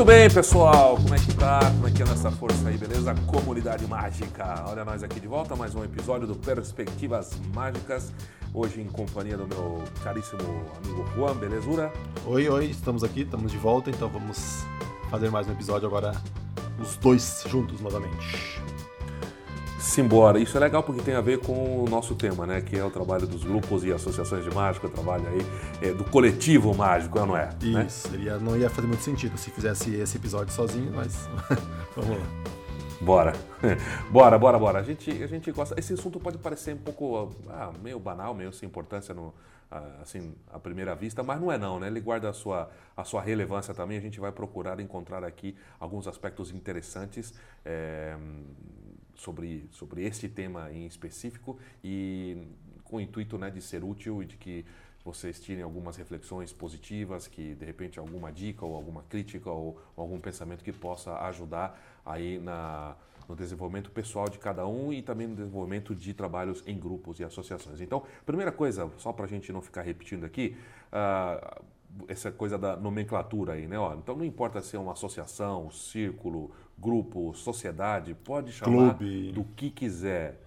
Muito bem, pessoal. Como é que tá? Como é que anda essa força aí, beleza? Comunidade Mágica. Olha nós aqui de volta, mais um episódio do Perspectivas Mágicas. Hoje em companhia do meu caríssimo amigo Juan, belezura? Oi, oi, estamos aqui, estamos de volta, então vamos fazer mais um episódio agora, os dois juntos novamente. Simbora. Isso é legal porque tem a ver com o nosso tema, né? Que é o trabalho dos grupos e associações de mágico, o trabalho aí é, do coletivo mágico, não é? Né? Isso, né? Ia, não ia fazer muito sentido se fizesse esse episódio sozinho, mas vamos lá. Bora. bora, bora, bora. A gente, a gente gosta. Esse assunto pode parecer um pouco ah, meio banal, meio sem importância no, ah, assim, à primeira vista, mas não é não, né? Ele guarda a sua, a sua relevância também. A gente vai procurar encontrar aqui alguns aspectos interessantes. É, sobre, sobre este tema em específico e com o intuito né, de ser útil e de que vocês tirem algumas reflexões positivas, que de repente alguma dica ou alguma crítica ou, ou algum pensamento que possa ajudar aí na, no desenvolvimento pessoal de cada um e também no desenvolvimento de trabalhos em grupos e associações. Então, primeira coisa, só para a gente não ficar repetindo aqui, uh, essa coisa da nomenclatura aí, né? Ó, então não importa se é uma associação, círculo, grupo, sociedade, pode chamar clube. do que quiser.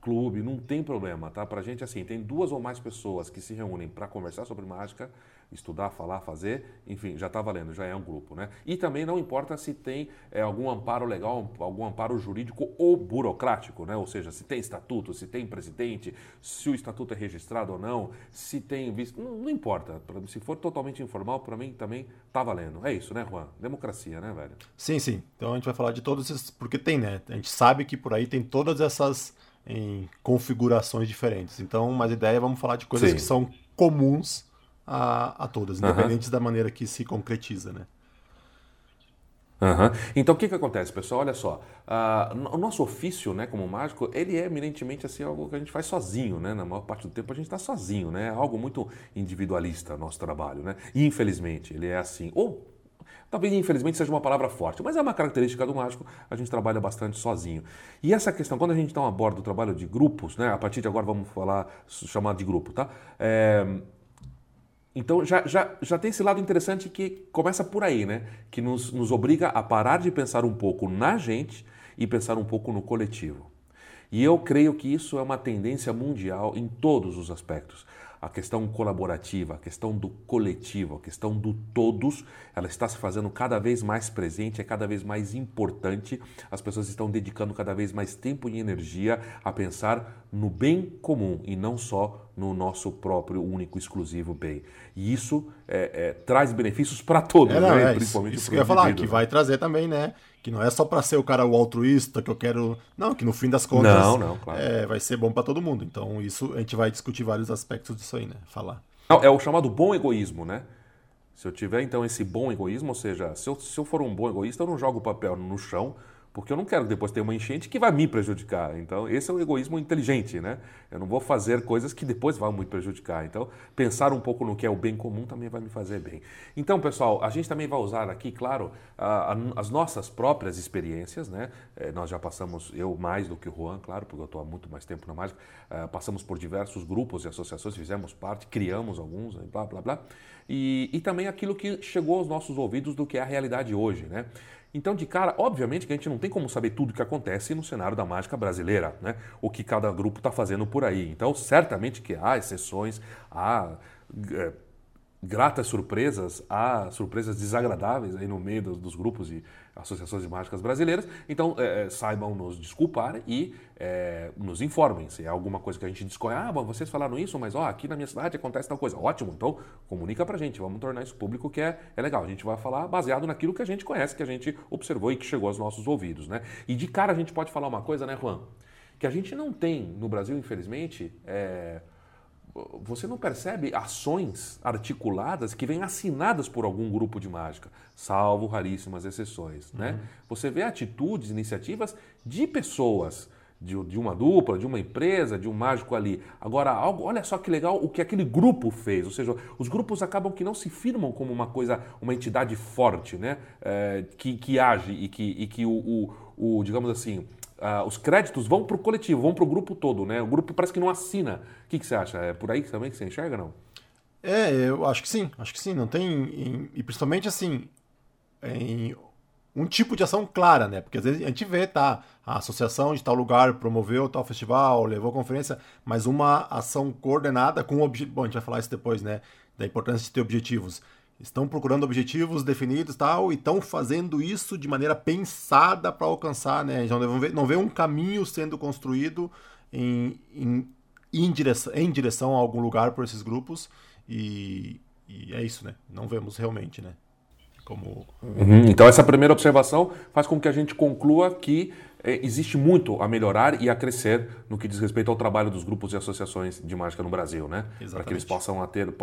Clube, não tem problema, tá? Pra gente, assim, tem duas ou mais pessoas que se reúnem para conversar sobre mágica, estudar, falar, fazer, enfim, já está valendo, já é um grupo, né? E também não importa se tem é, algum amparo legal, algum amparo jurídico ou burocrático, né? Ou seja, se tem estatuto, se tem presidente, se o estatuto é registrado ou não, se tem visto, não, não importa. Se for totalmente informal, para mim também está valendo. É isso, né, Juan? Democracia, né, velho? Sim, sim. Então a gente vai falar de todos esses, porque tem, né? A gente sabe que por aí tem todas essas em configurações diferentes. Então, mas a ideia é vamos falar de coisas sim. que são comuns a, a todas, independente da maneira que se concretiza, né? Uhum. Então o que, que acontece, pessoal? Olha só, uh, o nosso ofício, né, como mágico, ele é eminentemente assim algo que a gente faz sozinho, né? Na maior parte do tempo a gente está sozinho, né? É algo muito individualista nosso trabalho, né? E, infelizmente ele é assim. Ou talvez infelizmente seja uma palavra forte, mas é uma característica do mágico. A gente trabalha bastante sozinho. E essa questão, quando a gente está a bordo do trabalho de grupos, né? A partir de agora vamos falar chamar de grupo, tá? É, então já, já, já tem esse lado interessante que começa por aí, né? Que nos, nos obriga a parar de pensar um pouco na gente e pensar um pouco no coletivo. E eu creio que isso é uma tendência mundial em todos os aspectos a questão colaborativa, a questão do coletivo, a questão do todos, ela está se fazendo cada vez mais presente, é cada vez mais importante. As pessoas estão dedicando cada vez mais tempo e energia a pensar no bem comum e não só no nosso próprio único exclusivo bem. E isso é, é, traz benefícios para todos, é, né? é, principalmente isso, isso que eu ia falar, que vai trazer também, né? Que não é só para ser o cara o altruísta que eu quero. Não, que no fim das contas não, não, claro. é, vai ser bom para todo mundo. Então, isso a gente vai discutir vários aspectos disso aí, né? Falar. Não, é o chamado bom egoísmo, né? Se eu tiver então esse bom egoísmo, ou seja, se eu, se eu for um bom egoísta, eu não jogo o papel no chão porque eu não quero depois ter uma enchente que vai me prejudicar. Então, esse é o egoísmo inteligente, né? Eu não vou fazer coisas que depois vão me prejudicar. Então, pensar um pouco no que é o bem comum também vai me fazer bem. Então, pessoal, a gente também vai usar aqui, claro, a, a, as nossas próprias experiências, né? É, nós já passamos, eu mais do que o Juan, claro, porque eu estou há muito mais tempo na mágica, é, passamos por diversos grupos e associações, fizemos parte, criamos alguns, blá, blá, blá. E, e também aquilo que chegou aos nossos ouvidos do que é a realidade hoje, né? Então, de cara, obviamente que a gente não tem como saber tudo o que acontece no cenário da mágica brasileira, né? O que cada grupo está fazendo por aí. Então, certamente que há exceções, há é, gratas surpresas, há surpresas desagradáveis aí no meio dos, dos grupos e associações de mágicas brasileiras. Então, é, é, saibam nos desculpar e é, nos informem. Se é alguma coisa que a gente desconhece, ah, bom, vocês falaram isso, mas ó, aqui na minha cidade acontece tal coisa. Ótimo, então comunica pra gente, vamos tornar isso público que é, é legal. A gente vai falar baseado naquilo que a gente conhece, que a gente observou e que chegou aos nossos ouvidos, né? E de cara a gente pode falar uma coisa, né, Juan? Que a gente não tem no Brasil, infelizmente, é, você não percebe ações articuladas que vêm assinadas por algum grupo de mágica, salvo raríssimas exceções. Né? Uhum. Você vê atitudes, iniciativas de pessoas, de, de, uma dupla, de uma empresa, de um mágico ali. Agora, algo, olha só que legal o que aquele grupo fez. Ou seja, os grupos acabam que não se firmam como uma coisa, uma entidade forte, né? É, que, que age e que, e que o, o, o digamos assim, uh, os créditos vão para o coletivo, vão para o grupo todo, né? O grupo parece que não assina. O que, que você acha? É por aí também que você enxerga, não? É, eu acho que sim, acho que sim. Não tem. E principalmente assim, em um tipo de ação clara, né? Porque às vezes a gente vê, tá, a associação de tal lugar promoveu tal festival, levou conferência, mas uma ação coordenada com objetivo. Bom, a gente vai falar isso depois, né? Da importância de ter objetivos. Estão procurando objetivos definidos tal, e estão fazendo isso de maneira pensada para alcançar, né? Então não vê, não vê um caminho sendo construído em, em, em, direção, em direção a algum lugar por esses grupos, e, e é isso, né? Não vemos realmente, né? Como... Uhum. Então, essa primeira observação faz com que a gente conclua que existe muito a melhorar e a crescer no que diz respeito ao trabalho dos grupos e associações de mágica no Brasil, né? Para que eles possam a ter,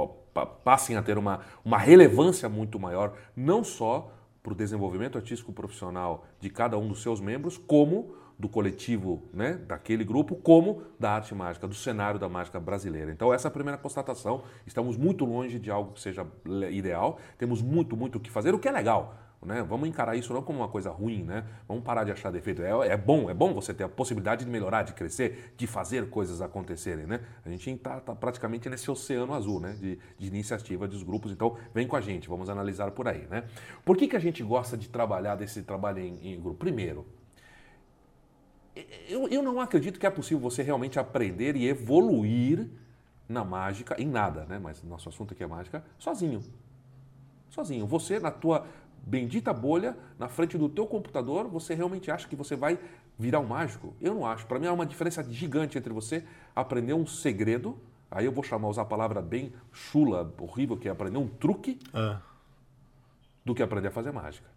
passem a ter uma, uma relevância muito maior, não só para o desenvolvimento artístico profissional de cada um dos seus membros, como do coletivo né, daquele grupo, como da arte mágica, do cenário da mágica brasileira. Então, essa é a primeira constatação. Estamos muito longe de algo que seja ideal, temos muito, muito o que fazer, o que é legal. Né? Vamos encarar isso não como uma coisa ruim, né? Vamos parar de achar defeito. É, é bom, é bom você ter a possibilidade de melhorar, de crescer, de fazer coisas acontecerem, né? A gente está tá praticamente nesse oceano azul, né? De, de, iniciativa dos grupos. Então, vem com a gente, vamos analisar por aí, né? Por que, que a gente gosta de trabalhar desse trabalho em, em grupo? Primeiro, eu, eu não acredito que é possível você realmente aprender e evoluir na mágica, em nada, né? Mas nosso assunto aqui é mágica, sozinho. Sozinho. Você, na tua bendita bolha, na frente do teu computador, você realmente acha que você vai virar um mágico? Eu não acho. Para mim há uma diferença gigante entre você aprender um segredo, aí eu vou chamar, usar a palavra bem chula, horrível, que é aprender um truque, é. do que aprender a fazer mágica.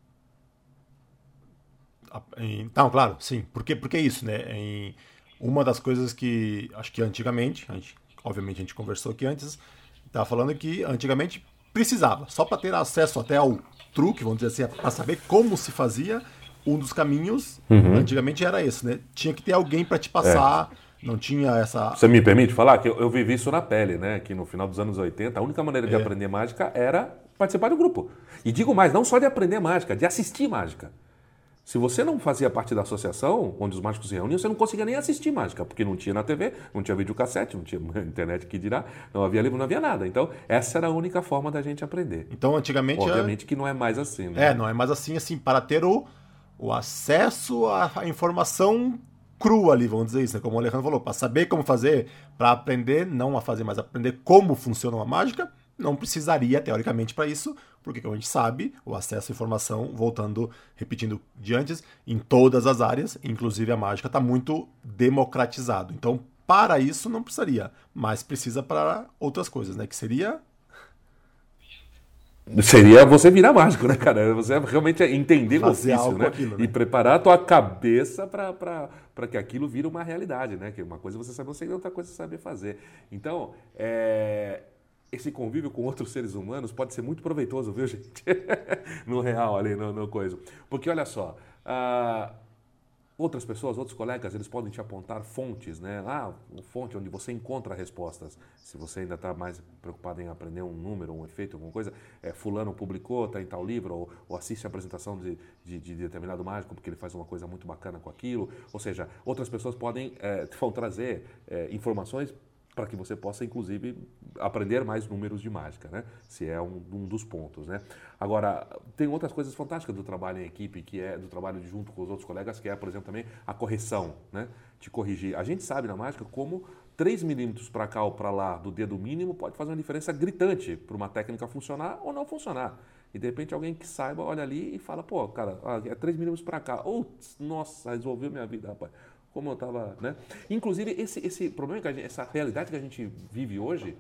Então, claro, sim. Porque, porque é isso, né? Em uma das coisas que acho que antigamente, a gente, obviamente a gente conversou aqui antes, estava falando que antigamente precisava, só para ter acesso até ao truque, vamos dizer assim, para saber como se fazia, um dos caminhos uhum. antigamente era esse, né? Tinha que ter alguém para te passar. É. Não tinha essa. Você me permite falar que eu, eu, vivi isso na pele, né? Que no final dos anos 80, a única maneira de é. aprender mágica era participar do grupo. E digo mais, não só de aprender mágica, de assistir mágica. Se você não fazia parte da associação onde os mágicos se reuniam, você não conseguia nem assistir mágica, porque não tinha na TV, não tinha videocassete, não tinha internet que dirá, não havia livro, não havia nada. Então, essa era a única forma da gente aprender. Então, antigamente. Obviamente é... que não é mais assim, né? É, não é mais assim, assim, para ter o, o acesso à informação crua ali, vamos dizer isso, né? como o Alejandro falou, para saber como fazer, para aprender, não a fazer, mas aprender como funciona uma mágica, não precisaria, teoricamente, para isso, porque, como a gente sabe, o acesso à informação, voltando, repetindo de antes, em todas as áreas, inclusive a mágica, está muito democratizado. Então, para isso, não precisaria, mas precisa para outras coisas, né? Que seria Seria você virar mágico, né, cara? Você realmente entender Fazer o ofício, né? Aquilo, né? E preparar a tua cabeça para que aquilo vire uma realidade, né? Que uma coisa você sabe você e outra coisa você saber fazer. Então, é, esse convívio com outros seres humanos pode ser muito proveitoso, viu, gente? no real, ali, no, no coisa. Porque olha só, uh, outras pessoas, outros colegas, eles podem te apontar fontes, né? Ah, fonte onde você encontra respostas. Se você ainda está mais preocupado em aprender um número, um efeito, alguma coisa, é, fulano publicou, está em tal livro, ou, ou assiste a apresentação de, de, de, determinado mágico porque ele faz uma coisa muito bacana com aquilo. Ou seja, outras pessoas podem é, vão trazer é, informações para que você possa, inclusive, aprender mais números de mágica, né? Se é um, um, dos pontos, né? Agora, tem outras coisas fantásticas do trabalho em equipe, que é do trabalho junto com os outros colegas, que é, por exemplo, também a correção, né? De corrigir. A gente sabe na mágica como 3 milímetros para cá ou para lá do dedo mínimo pode fazer uma diferença gritante para uma técnica funcionar ou não funcionar. E de repente alguém que saiba olha ali e fala, pô, cara, é 3 milímetros para cá. Ou, nossa, resolveu minha vida, rapaz como eu estava, né? Inclusive esse esse problema que gente, essa realidade que a gente vive hoje,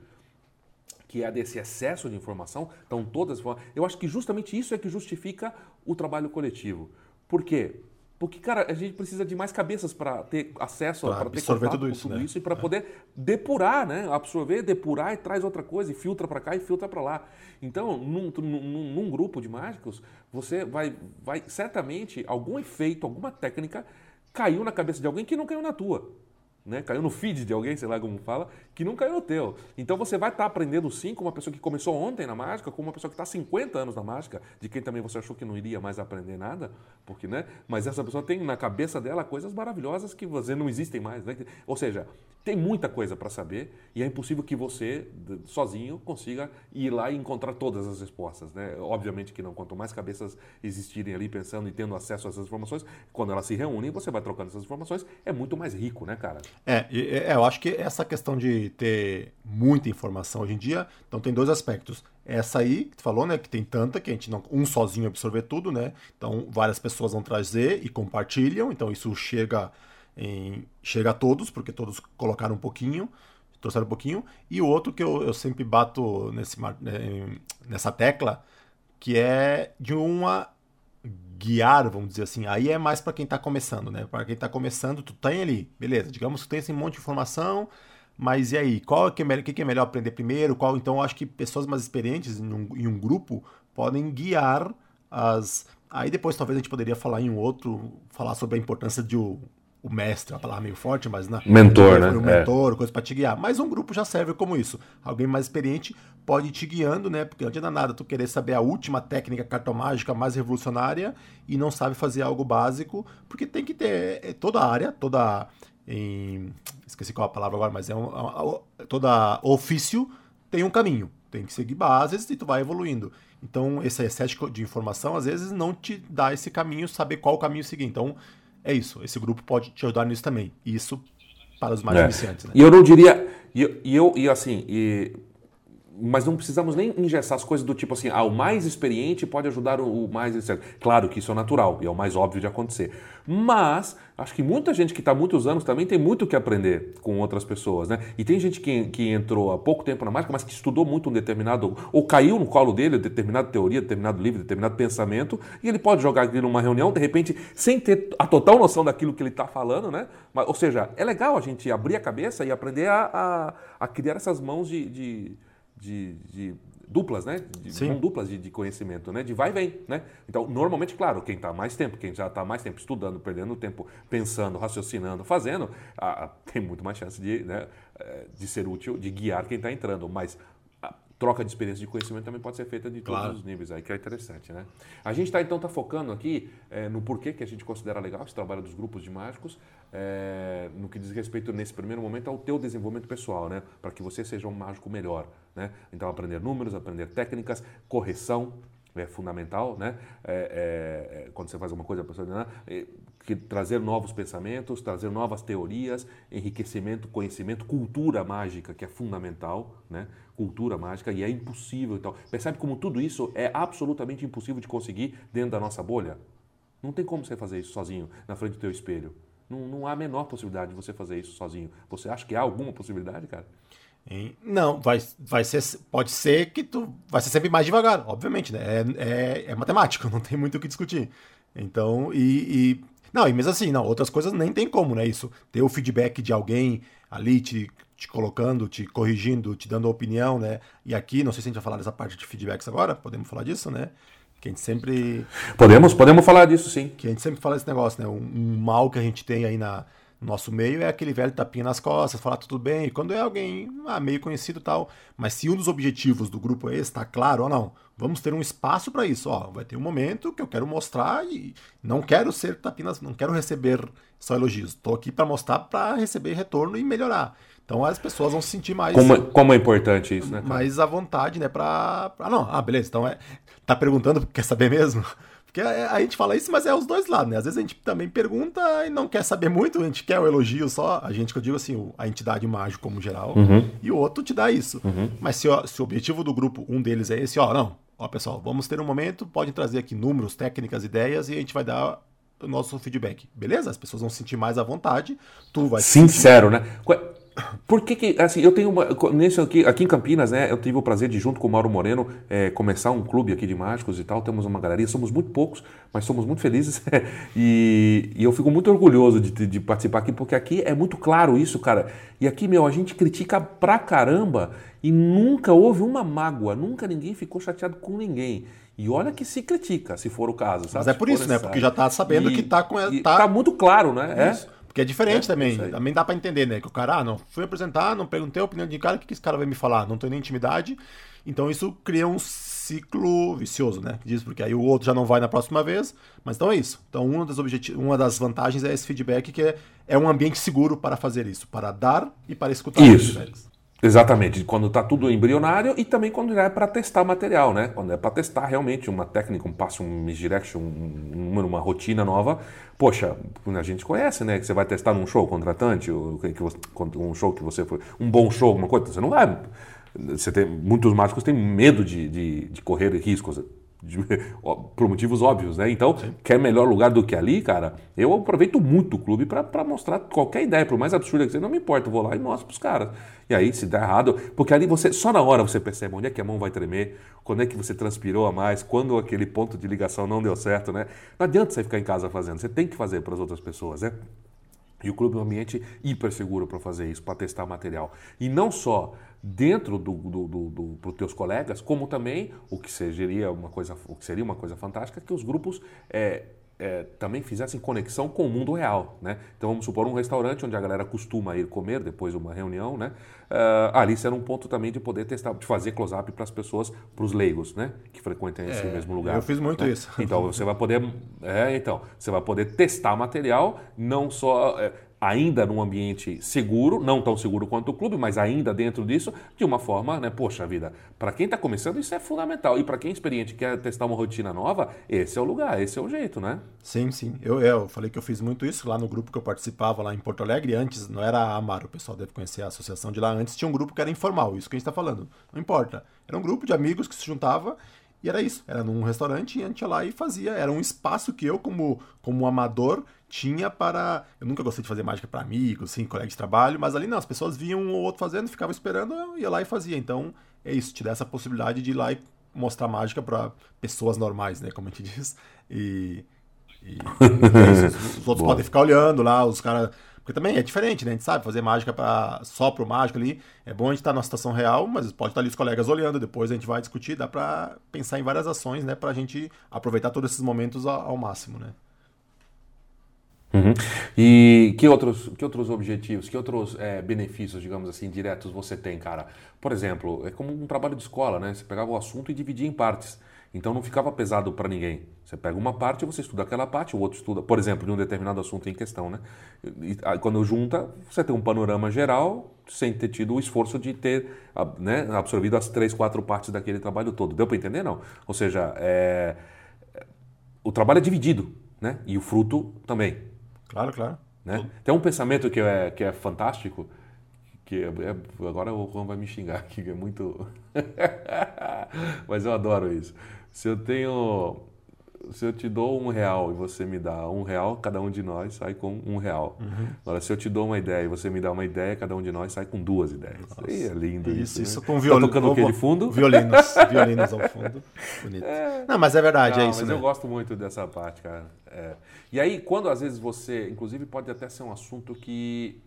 que é desse excesso de informação, estão todas, eu acho que justamente isso é que justifica o trabalho coletivo. Por quê? Porque, cara, a gente precisa de mais cabeças para ter acesso, para ter contato tudo isso, tudo né? isso e para é. poder depurar, né? Absorver, depurar e traz outra coisa e filtra para cá e filtra para lá. Então, num, num, num, grupo de mágicos, você vai, vai certamente algum efeito, alguma técnica caiu na cabeça de alguém que não caiu na tua. Né? Caiu no feed de alguém, sei lá como fala, que não caiu no teu. Então você vai estar tá aprendendo sim com uma pessoa que começou ontem na mágica, com uma pessoa que está 50 anos na mágica, de quem também você achou que não iria mais aprender nada, porque, né? Mas essa pessoa tem na cabeça dela coisas maravilhosas que você não existem mais, né? Ou seja, tem muita coisa para saber e é impossível que você, sozinho, consiga ir lá e encontrar todas as respostas. Né? Obviamente que não. Quanto mais cabeças existirem ali pensando e tendo acesso a essas informações, quando elas se reúnem, você vai trocando essas informações, é muito mais rico, né, cara? É, é, eu acho que essa questão de ter muita informação hoje em dia, então tem dois aspectos. Essa aí, que tu falou, né, que tem tanta que a gente não um sozinho absorver tudo, né? Então várias pessoas vão trazer e compartilham, então isso chega em, chega a todos, porque todos colocaram um pouquinho, trouxeram um pouquinho. E o outro que eu, eu sempre bato nesse, né, nessa tecla, que é de uma guiar, vamos dizer assim. Aí é mais para quem está começando, né? Para quem está começando, tu tem ali, beleza, digamos que tem esse monte de informação, mas e aí? Qual que é melhor, que é melhor aprender primeiro? Qual então eu acho que pessoas mais experientes em um, em um grupo podem guiar as Aí depois talvez a gente poderia falar em um outro, falar sobre a importância de o, o mestre, é uma palavra meio forte, mas na mentor, né? O mentor, é. coisa para te guiar. Mas um grupo já serve como isso. Alguém mais experiente pode ir te guiando, né? Porque não adianta nada tu querer saber a última técnica cartomágica mais revolucionária e não sabe fazer algo básico, porque tem que ter é, toda a área, toda em, esqueci qual a palavra agora, mas é um, toda ofício tem um caminho. Tem que seguir bases e tu vai evoluindo. Então, esse excesso de informação, às vezes, não te dá esse caminho, saber qual caminho seguir. Então, é isso. Esse grupo pode te ajudar nisso também. Isso para os mais é. iniciantes. Né? E eu não diria. E eu, e, eu, e assim, e mas não precisamos nem engessar as coisas do tipo assim, ah, o mais experiente pode ajudar o, mais etc. Claro que isso é natural e é o mais óbvio de acontecer. Mas acho que muita gente que está muitos anos também tem muito o que aprender com outras pessoas, né? E tem gente que, que entrou há pouco tempo na mágica, mas que estudou muito um determinado, ou caiu no colo dele determinada teoria, determinado livro, determinado pensamento, e ele pode jogar aqui numa reunião, de repente, sem ter a total noção daquilo que ele está falando, né? Mas, ou seja, é legal a gente abrir a cabeça e aprender a, a, a criar essas mãos de, de de, de duplas, né? De, mão duplas de, de, conhecimento, né? De vai e vem, né? Então, normalmente, claro, quem está mais tempo, quem já está mais tempo estudando, perdendo tempo pensando, raciocinando, fazendo, a, a, tem muito mais chance de, né, eh, de ser útil, de guiar quem está entrando. Mas troca de experiência de conhecimento também pode ser feita de todos claro. os níveis, aí que é interessante, né? A gente está então tá focando aqui é, no porquê que a gente considera legal esse trabalho dos grupos de mágicos, é, no que diz respeito nesse primeiro momento ao teu desenvolvimento pessoal, né? Para que você seja um mágico melhor, né? Então aprender números, aprender técnicas, correção, é fundamental, né? É, é, quando você faz uma coisa, a pessoa né? que trazer novos pensamentos, trazer novas teorias, enriquecimento, conhecimento, cultura mágica, que é fundamental, né? Cultura mágica, e é impossível. Então, percebe como tudo isso é absolutamente impossível de conseguir dentro da nossa bolha? Não tem como você fazer isso sozinho, na frente do teu espelho. Não, não há a menor possibilidade de você fazer isso sozinho. Você acha que há alguma possibilidade, cara? Não, vai, vai ser, pode ser que tu vai ser sempre mais devagar, obviamente, né? É, é, é matemática, não tem muito o que discutir. Então, e, e, Não, e mesmo assim, não, outras coisas nem tem como, né? Isso, ter o feedback de alguém ali te, te colocando, te corrigindo, te dando opinião, né? E aqui, não sei se a gente vai falar dessa parte de feedbacks agora, podemos falar disso, né? Que a gente sempre. Podemos, podemos falar disso, sim. Que a gente sempre fala desse negócio, né? Um, um mal que a gente tem aí na nosso meio é aquele velho tapinha nas costas, falar tudo bem, quando é alguém ah, meio conhecido tal. Mas se um dos objetivos do grupo é esse, está claro ou não, vamos ter um espaço para isso. Ó, vai ter um momento que eu quero mostrar e não quero ser tapinha, não quero receber só elogios. Estou aqui para mostrar para receber retorno e melhorar. Então as pessoas vão se sentir mais. Como, é, como é importante isso, né? Cara? Mais à vontade, né? Pra, pra. Não, ah, beleza. Então é. Tá perguntando, quer saber mesmo? Porque a, gente fala isso, mas é os dois lados, né? Às vezes a gente também pergunta e não quer saber muito, a gente quer o elogio só, a gente que eu digo assim, a entidade mágica como geral, uhum. e o outro te dá isso. Uhum. Mas se, ó, se o objetivo do grupo, um deles é esse, ó, não, ó pessoal, vamos ter um momento, pode trazer aqui números, técnicas, ideias e a gente vai dar o nosso feedback. Beleza? As pessoas vão se sentir mais à vontade, tu vai Sincero, sentir... né? Por que que, assim, eu tenho uma, nesse aqui, aqui em Campinas, né, eu tive o prazer de, junto com o Mauro Moreno, é, começar um clube aqui de mágicos e tal, temos uma galeria, somos muito poucos, mas somos muito felizes e, e, eu fico muito orgulhoso de, de, participar aqui, porque aqui é muito claro isso, cara, e aqui, meu, a gente critica pra caramba e nunca houve uma mágoa, nunca ninguém ficou chateado com ninguém. E olha que se critica, se for o caso. Sabe? Mas é por isso, né? Porque já tá sabendo e, que tá com. Tá... tá muito claro, né? Isso. É. Porque é diferente é, também. Também dá para entender, né? Que o cara, ah, não, fui apresentar, não perguntei a opinião de cara, o que, que esse cara vai me falar? Não tenho nem intimidade. Então isso cria um ciclo vicioso, né? Diz porque aí o outro já não vai na próxima vez, mas então é isso. Então uma das, uma das vantagens é esse feedback que é, é um ambiente seguro para fazer isso, para dar e para escutar isso. Exatamente, quando está tudo embrionário e também quando é para testar material, né? Quando é para testar realmente uma técnica, um passo, um misdirection, um, uma rotina nova. Poxa, a gente conhece, né? Que você vai testar num show contratante, um show que você foi, um bom show, uma coisa, você não vai. Você tem, muitos mágicos têm medo de, de, de correr riscos de, por motivos óbvios, né? Então, Sim. quer melhor lugar do que ali, cara? Eu aproveito muito o clube para mostrar qualquer ideia, por mais absurda que seja, não me importa, eu vou lá e mostro pros caras. E aí, se der errado, porque ali você, só na hora você percebe onde é que a mão vai tremer, quando é que você transpirou a mais, quando aquele ponto de ligação não deu certo, né? Não adianta você ficar em casa fazendo, você tem que fazer para as outras pessoas, né? E o clube é um ambiente hiper seguro para fazer isso, para testar material. E não só dentro do, do, do, do para os teus colegas, como também o que seria uma coisa, o que seria uma coisa fantástica, que os grupos é, é, também fizessem conexão com o mundo real, né? Então vamos supor um restaurante onde a galera costuma ir comer depois de uma reunião, né? Uh, ali será um ponto também de poder testar, de fazer close-up para as pessoas, para os leigos, né? Que frequentam esse é, mesmo lugar. Eu fiz muito né? isso. Então você vai poder, é, então você vai poder testar material, não só é, ainda num ambiente seguro, não tão seguro quanto o clube, mas ainda dentro disso, de uma forma, né? Poxa vida, para quem está começando isso é fundamental. E para quem é experiente quer testar uma rotina nova, esse é o lugar, esse é o jeito, né? Sim, sim. Eu, eu falei que eu fiz muito isso lá no grupo que eu participava lá em Porto Alegre. Antes não era a Amaro, o pessoal deve conhecer a associação de lá. Antes tinha um grupo que era informal, isso que a gente está falando. Não importa. Era um grupo de amigos que se juntava e era isso. Era num restaurante e a gente ia lá e fazia. Era um espaço que eu, como, como amador, tinha para. Eu nunca gostei de fazer mágica para amigos, assim, colegas de trabalho, mas ali não, as pessoas viam um ou outro fazendo, ficavam esperando, eu ia lá e fazia. Então é isso, te dá essa possibilidade de ir lá e mostrar mágica para pessoas normais, né, como a gente diz. E. e é isso, os outros podem ficar olhando lá, os caras. Porque também é diferente, né? A gente sabe fazer mágica pra, só pro mágico ali. É bom a gente estar tá numa situação real, mas pode estar ali os colegas olhando. Depois a gente vai discutir, dá para pensar em várias ações, né? Pra gente aproveitar todos esses momentos ao, ao máximo, né? Uhum. E que outros, que outros objetivos, que outros é, benefícios, digamos assim, diretos você tem, cara? Por exemplo, é como um trabalho de escola, né? Você pegava o assunto e dividia em partes. Então não ficava pesado para ninguém. Você pega uma parte, você estuda aquela parte, o outro estuda, por exemplo, de um determinado assunto em questão, né? E, quando junta, você tem um panorama geral sem ter tido o esforço de ter né, absorvido as três, quatro partes daquele trabalho todo. Deu para entender, não? Ou seja, é, o trabalho é dividido, né? E o fruto também. Claro, claro. Né? Tem um pensamento que é, que é fantástico, que é, é, agora o Juan vai me xingar que é muito. Mas eu adoro isso. Se eu tenho se eu te dou um real e você me dá um real, cada um de nós sai com um real. Uhum. Agora, se eu te dou uma ideia e você me dá uma ideia, cada um de nós sai com duas ideias. E é lindo isso. Isso, isso né? com violino. Tá tocando o que de fundo? Violinos. Violinos ao fundo. Bonito. É... Não, mas é verdade, é Não, é isso. Mas né? eu gosto muito dessa parte, cara. É. E aí, quando às vezes você, inclusive, pode até ser um assunto que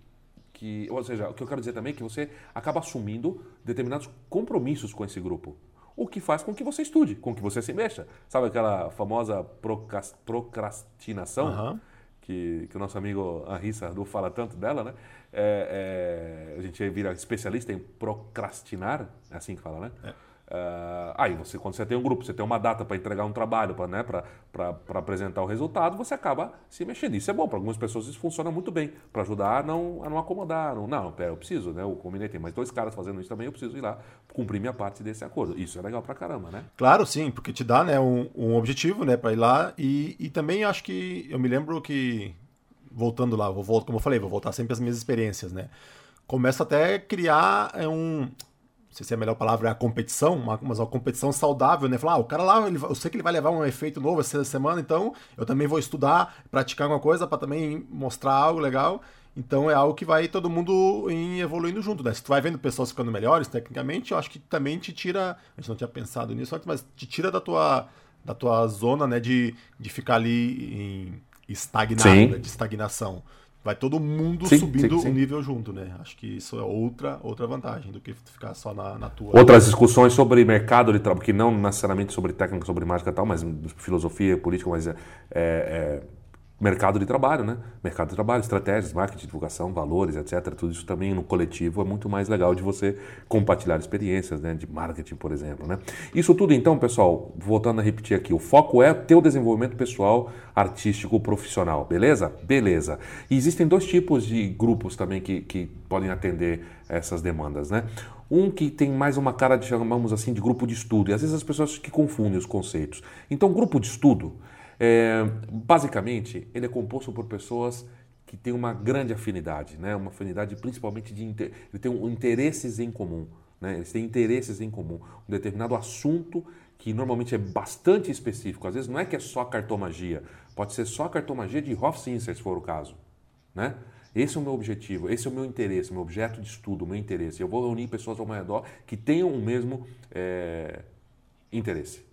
que, ou seja, o que eu quero dizer também é que você acaba assumindo determinados compromissos com esse grupo o que faz com que você estude, com que você se mexa. Sabe aquela famosa procrastinação? Uhum. Que, que o nosso amigo Henri Sardou fala tanto dela, né? É, é, a gente vira especialista em procrastinar, é assim que fala, né? É. Uh, aí você, quando você tem um grupo, você tem uma data para entregar um trabalho, para né, apresentar o resultado, você acaba se mexendo. Isso é bom, para algumas pessoas isso funciona muito bem, para ajudar a não, a não acomodar. Não, não, pera, eu preciso, né? Eu combinei, tem mais dois caras fazendo isso também, eu preciso ir lá cumprir minha parte desse acordo. Isso é legal para caramba, né? Claro, sim, porque te dá né, um, um objetivo né, para ir lá e, e também acho que, eu me lembro que, voltando lá, vou, como eu falei, vou voltar sempre às minhas experiências, né? Começa até a criar é, um sei se é a melhor palavra é a competição, uma, mas uma competição saudável, né? Falar, ah, o cara lá, ele, eu sei que ele vai levar um efeito novo essa semana, então eu também vou estudar, praticar alguma coisa para também mostrar algo legal. Então é algo que vai todo mundo evoluindo junto, né? Se tu vai vendo pessoas ficando melhores tecnicamente, eu acho que também te tira, a gente não tinha pensado nisso antes, mas te tira da tua, da tua zona, né, de, de ficar ali em estagnado, né? de estagnação vai todo mundo sim, subindo sim, sim. o nível junto, né? Acho que isso é outra, outra vantagem do que ficar só na, na tua. Outras discussões sobre mercado de trabalho, que não necessariamente sobre técnica, sobre mágica e tal, mas filosofia, política, mas é, é, mercado de trabalho, né? Mercado de trabalho, estratégias, marketing, divulgação, valores, etc. Tudo isso também no coletivo é muito mais legal de você compartilhar experiências, né? De marketing, por exemplo, né? Isso tudo, então, pessoal, voltando a repetir aqui, o foco é ter o desenvolvimento pessoal, artístico, profissional, beleza? Beleza. E existem dois tipos de grupos também que, que podem atender essas demandas, né? Um que tem mais uma cara de, chamamos assim, de grupo de estudo. E às vezes as pessoas que confundem os conceitos. Então, grupo de estudo é, basicamente, ele é composto por pessoas que têm uma grande afinidade, né? uma afinidade principalmente de inter... ele tem interesses em comum. Né? Eles têm interesses em comum. Um determinado assunto que normalmente é bastante específico. Às vezes não é que é só cartomagia, pode ser só cartomagia de Hofzinser, se for o caso. Né? Esse é o meu objetivo, esse é o meu interesse, meu objeto de estudo, meu interesse. Eu vou reunir pessoas ao meu redor que tenham o mesmo é, interesse.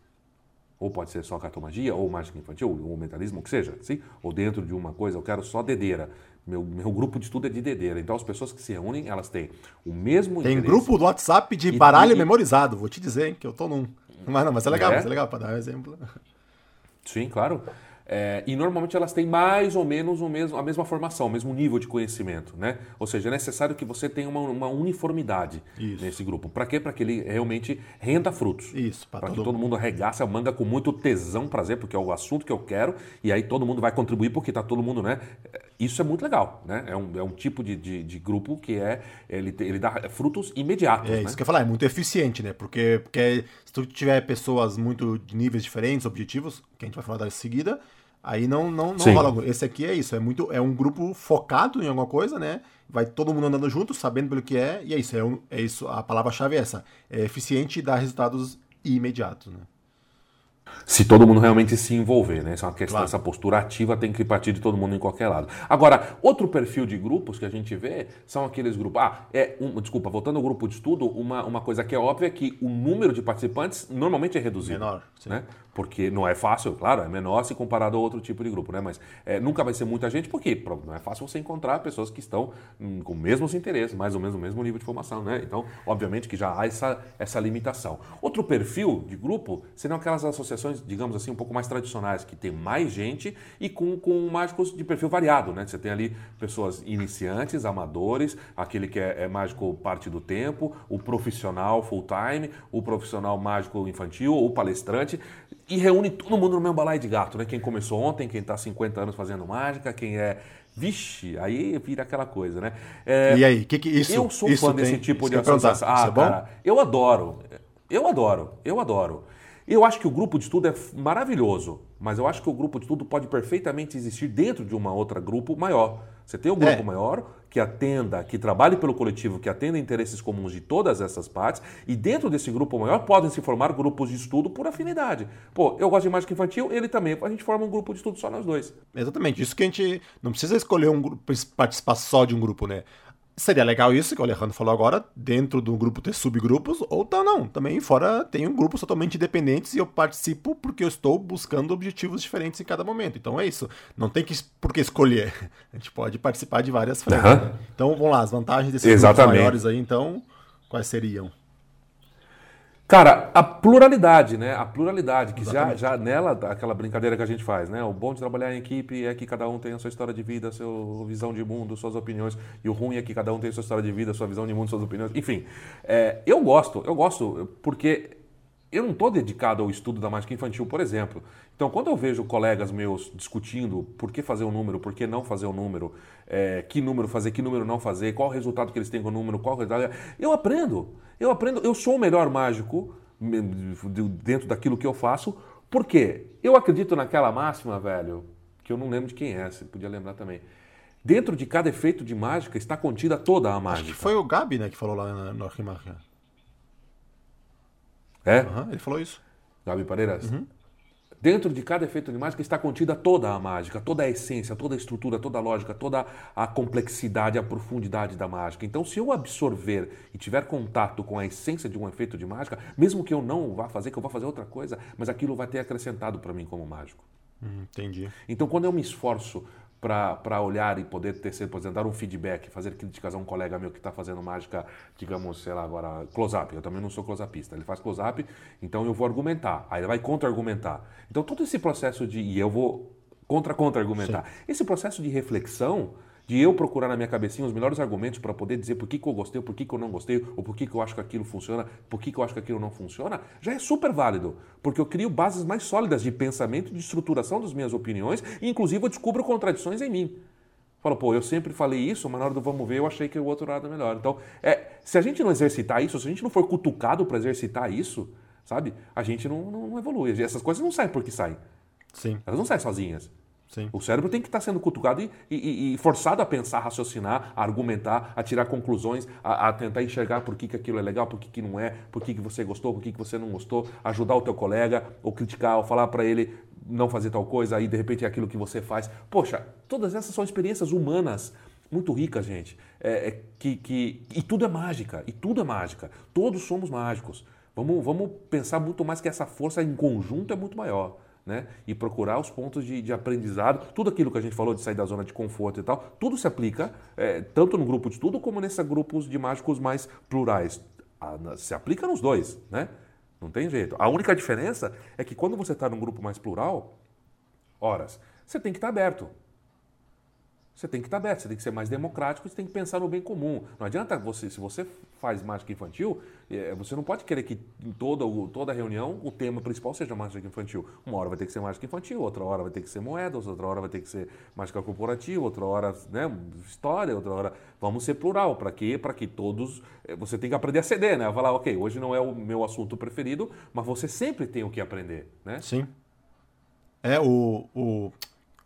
Ou pode ser só cartomagia, ou mágica infantil, ou mentalismo, o que seja. Sim? Ou dentro de uma coisa, eu quero só dedeira. Meu, meu grupo de estudo é de dedeira. Então as pessoas que se reúnem, elas têm o mesmo Tem grupo do WhatsApp de baralho e, memorizado, vou te dizer, hein, que eu tô num. Mas não, mas é legal, é? mas é legal para dar um exemplo. Sim, claro. É, e normalmente elas têm mais ou menos o mesmo, a mesma formação, o mesmo nível de conhecimento. Né? Ou seja, é necessário que você tenha uma, uma uniformidade Isso. nesse grupo. Para quê? Para que ele realmente renda frutos. Isso. Para que todo mundo arregace a manga com muito tesão, prazer, porque é o assunto que eu quero, e aí todo mundo vai contribuir porque está todo mundo, né? Isso é muito legal, né? É um, é um tipo de, de, de grupo que é, ele, ele dá frutos imediatos. É né? isso que eu ia falar, é muito eficiente, né? Porque, porque se tu tiver pessoas muito de níveis diferentes, objetivos, que a gente vai falar da seguida, Aí não, não, não rola. Esse aqui é isso, é muito é um grupo focado em alguma coisa, né? Vai todo mundo andando junto, sabendo pelo que é, e é isso, é, um, é isso, a palavra-chave é essa. É eficiente e dá resultados imediatos, né? Se todo mundo realmente se envolver, né? Essa é uma questão, claro. essa postura ativa tem que partir de todo mundo em qualquer lado. Agora, outro perfil de grupos que a gente vê são aqueles grupos. Ah, é um, desculpa, voltando ao grupo de estudo, uma, uma coisa que é óbvia é que o número de participantes normalmente é reduzido. Menor. Sim. Né? Porque não é fácil, claro, é menor se comparado a outro tipo de grupo, né? Mas é, nunca vai ser muita gente, porque não é fácil você encontrar pessoas que estão hum, com mesmos interesses, mais ou menos o mesmo nível de formação, né? Então, obviamente que já há essa, essa limitação. Outro perfil de grupo seriam aquelas associações, digamos assim, um pouco mais tradicionais, que tem mais gente e com, com mágicos de perfil variado, né? Você tem ali pessoas iniciantes, amadores, aquele que é, é mágico parte do tempo, o profissional full time, o profissional mágico infantil, o palestrante e reúne todo mundo no mesmo balaio de gato, né? Quem começou ontem, quem está 50 anos fazendo mágica, quem é. Vixe, aí vira aquela coisa, né? É, e aí, que que isso? Eu sou isso fã tem, desse tipo de associação. Ah, é cara, eu adoro. Eu adoro, eu adoro. Eu acho que o grupo de estudo é maravilhoso, mas eu acho que o grupo de estudo pode perfeitamente existir dentro de uma outra grupo maior. Você tem um grupo é. maior que atenda, que trabalhe pelo coletivo, que atenda interesses comuns de todas essas partes, e dentro desse grupo maior podem se formar grupos de estudo por afinidade. Pô, eu gosto de mágica infantil, ele também. A gente forma um grupo de estudo só nós dois. Exatamente. Isso que a gente não precisa escolher um grupo, participar só de um grupo, né? Seria legal isso que o Alejandro falou agora, dentro do grupo ter subgrupos, ou tá, não. Também fora tem grupos totalmente independentes e eu participo porque eu estou buscando objetivos diferentes em cada momento. Então é isso. Não tem que por que escolher. A gente pode participar de várias frentes. Uhum. Né? Então vamos lá, as vantagens desses Exatamente. grupos maiores aí, então, quais seriam? Cara, a pluralidade, né? A pluralidade, que já, já nela, aquela brincadeira que a gente faz, né? O bom de trabalhar em equipe é que cada um tem a sua história de vida, a sua visão de mundo, suas opiniões. E o ruim é que cada um tem a sua história de vida, sua visão de mundo, suas opiniões. Enfim, é, eu gosto, eu gosto, porque eu não estou dedicado ao estudo da mágica infantil, por exemplo. Então, quando eu vejo colegas meus discutindo por que fazer um número, por que não fazer um número, é, que número fazer, que número não fazer, qual o resultado que eles têm com o número, qual o resultado. Eu aprendo. Eu aprendo, eu sou o melhor mágico dentro daquilo que eu faço. Por quê? Eu acredito naquela máxima, velho, que eu não lembro de quem é, você podia lembrar também. Dentro de cada efeito de mágica está contida toda a mágica. Acho que foi o Gabi, né, que falou lá no Arquimarca. É? Uhum, ele falou isso. Gabi Pareiras? Uhum. Dentro de cada efeito de mágica está contida toda a mágica, toda a essência, toda a estrutura, toda a lógica, toda a complexidade, a profundidade da mágica. Então, se eu absorver e tiver contato com a essência de um efeito de mágica, mesmo que eu não vá fazer, que eu vá fazer outra coisa, mas aquilo vai ter acrescentado para mim como mágico. Hum, entendi. Então, quando eu me esforço para olhar e poder ter, por exemplo, dar um feedback, fazer críticas a um colega meu que está fazendo mágica, digamos, sei lá, agora, close-up. Eu também não sou close-upista. Ele faz close-up, então eu vou argumentar. Aí ele vai contra-argumentar. Então todo esse processo de. E eu vou Contra, contra argumentar. Sim. Esse processo de reflexão, de eu procurar na minha cabecinha os melhores argumentos para poder dizer por que, que eu gostei, por que, que eu não gostei, ou por que, que eu acho que aquilo funciona, por que, que eu acho que aquilo não funciona, já é super válido. Porque eu crio bases mais sólidas de pensamento, de estruturação das minhas opiniões, e inclusive eu descubro contradições em mim. Fala, pô, eu sempre falei isso, mas na hora do vamos ver eu achei que o outro lado é melhor. Então, é, se a gente não exercitar isso, se a gente não for cutucado para exercitar isso, sabe? A gente não, não, não evolui. Essas coisas não saem porque saem. Sim. Elas não saem sozinhas. Sim. O cérebro tem que estar sendo cutucado e, e, e, forçado a pensar, raciocinar, a argumentar, a tirar conclusões, a, a tentar enxergar por que, que aquilo é legal, por que, que não é, por que, que você gostou, por que, que você não gostou, ajudar o teu colega, ou criticar, ou falar para ele não fazer tal coisa, aí de repente é aquilo que você faz. Poxa, todas essas são experiências humanas muito ricas, gente. É, é, que, que, e tudo é mágica, e tudo é mágica. Todos somos mágicos. Vamos, vamos pensar muito mais que essa força em conjunto é muito maior né? e procurar os pontos de, de, aprendizado. Tudo aquilo que a gente falou de sair da zona de conforto e tal, tudo se aplica, é, tanto no grupo de estudo como nesses grupos de mágicos mais plurais. se aplica nos dois, né? Não tem jeito. A única diferença é que quando você está num grupo mais plural, horas, você tem que estar tá aberto. Você tem que estar aberto, você tem que ser mais democrático, você tem que pensar no bem comum. Não adianta você, se você faz mágica infantil, é, você não pode querer que em toda, toda reunião o tema principal seja mágica infantil. Uma hora vai ter que ser mágica infantil, outra hora vai ter que ser moedas, outra hora vai ter que ser mágica corporativa, outra hora né, história, outra hora. Vamos ser plural. Para quê? Para que todos. É, você tem que aprender a ceder, né? Falar, ok, hoje não é o meu assunto preferido, mas você sempre tem o que aprender, né? Sim. É, o, o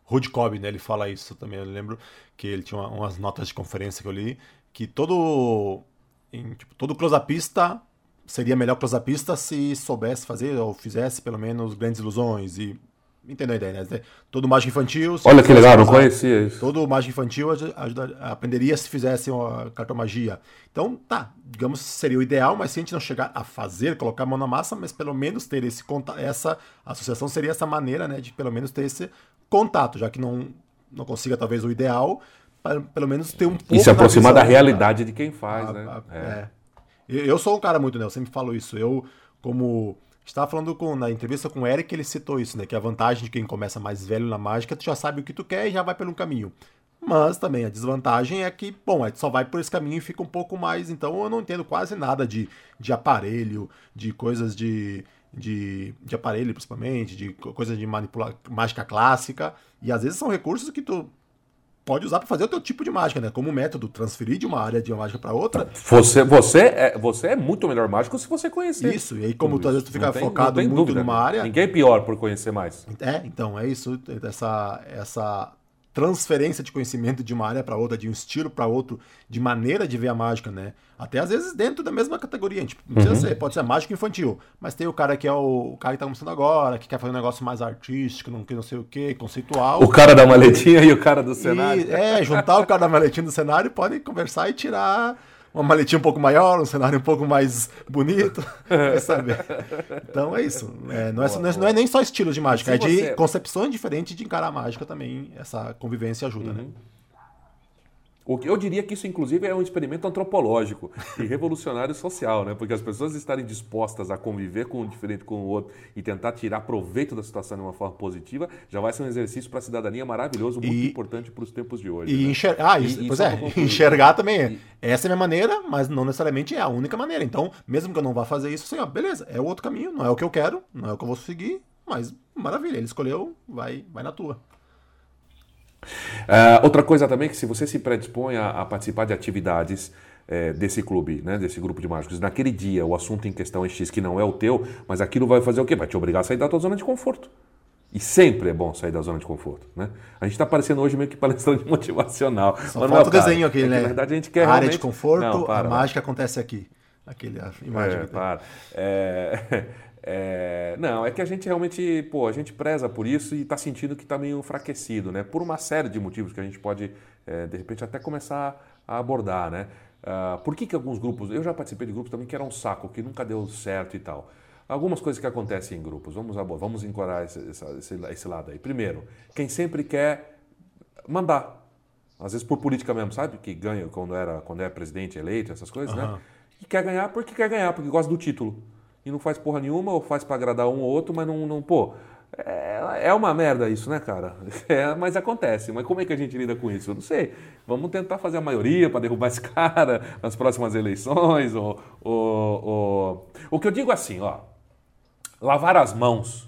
Rudy Cobb, né, ele fala isso também. Eu lembro que ele tinha umas notas de conferência que eu li que todo em, tipo, todo closapista seria melhor closapista se soubesse fazer ou fizesse pelo menos grandes ilusões e entendeu a ideia, né? Todo mágico infantil. Olha que legal, não conhecia isso. Todo mágico infantil ajuda, aprenderia se fizesse uma cartomagia. Então, tá, digamos que seria o ideal, mas se a gente não chegar a fazer, colocar a mão na massa, mas pelo menos ter esse essa associação seria essa maneira, né, de pelo menos ter esse contato, já que não, não consiga talvez o ideal, para pelo menos ter um pouco. E se aproximar da, da realidade de quem faz, a, né? A, é. é. Eu sou um cara muito, né? Eu sempre falo isso. Eu, como estava falando com, na entrevista com o Eric, ele citou isso, né? Que a vantagem de quem começa mais velho na mágica, tu já sabe o que tu quer e já vai pelo caminho. Mas também a desvantagem é que, bom, a gente só vai por esse caminho e fica um pouco mais. Então eu não entendo quase nada de, de aparelho, de coisas de de, de aparelho, principalmente, de coisa de manipular mágica clássica. E às vezes são recursos que tu pode usar para fazer o teu tipo de mágica, né? Como método, transferir de uma área de uma mágica para outra. Você, você, é, você é muito melhor mágico se você conhecer. Isso, e aí como tu, às vezes tu fica tem, focado muito dúvida, numa área... Ninguém é pior por conhecer mais. É, então, é isso, essa, essa transferência de conhecimento de uma área para outra, de um estilo para outro, de maneira de ver a mágica, né? Até às vezes dentro da mesma categoria. Tipo, não precisa uhum. ser, pode ser mágica infantil, mas tem o cara que é o, o, cara que tá começando agora, que quer fazer um negócio mais artístico, não, que não sei o que, conceitual. O cara da maletinha e o cara do cenário. E, é, juntar o cara da maletinha do cenário podem conversar e tirar uma maletinha um pouco maior, um cenário um pouco mais bonito, sabe? Então é isso. É, não, é, boa, não, é, não, é, nem só estilos de mágica, é de concepções diferentes de encarar a mágica também. Essa convivência ajuda, né? Uhum. né? Eu diria que isso, inclusive, é um experimento antropológico e revolucionário social, né? Porque as pessoas estarem dispostas a conviver com um diferente com o outro e tentar tirar proveito da situação de uma forma positiva, já vai ser um exercício para a cidadania maravilhoso, muito e, importante para os tempos de hoje. E né? enxergar, ah, isso, e, pois é, enxergar também. É. E, essa é a minha maneira, mas não necessariamente é a única maneira. Então, mesmo que eu não vá fazer isso, assim, ó, beleza, é o outro caminho, não é o que eu quero, não é o que eu vou seguir, mas maravilha, ele escolheu, vai, vai na tua. Uh, outra coisa também é que se você se predispõe a, a participar de atividades é, desse clube, né, desse grupo de mágicos, naquele dia o assunto em questão é X que não é o teu, mas aquilo vai fazer o quê? Vai te obrigar a sair da tua zona de conforto. E sempre é bom sair da zona de conforto, né? A gente está parecendo hoje meio que palestrante motivacional. Só mas falta o desenho aqui, é né? Na verdade, a gente quer a realmente... área de conforto, não, para, a mágica acontece aqui. Aquele, a imagem é, que para. É... É, não, é que a gente realmente, pô, a gente preza por isso e está sentindo que está meio enfraquecido, né? Por uma série de motivos que a gente pode, é, de repente, até começar a abordar, né? Uh, por que, que alguns grupos, eu já participei de grupos também que eram um saco, que nunca deu certo e tal. Algumas coisas que acontecem em grupos, vamos, vamos encorar esse, esse, esse lado aí. Primeiro, quem sempre quer mandar, às vezes por política mesmo, sabe? Que ganha quando, era, quando é presidente eleito, essas coisas, uhum. né? E quer ganhar porque quer ganhar, porque gosta do título e não faz porra nenhuma, ou faz para agradar um ou outro, mas não, não pô, É, é uma merda isso, né, cara? É, mas acontece. Mas como é que a gente lida com isso? Eu não sei. Vamos tentar fazer a maioria para derrubar esse cara nas próximas eleições. Ou, ou, ou... O que eu digo assim, ó. Lavar as mãos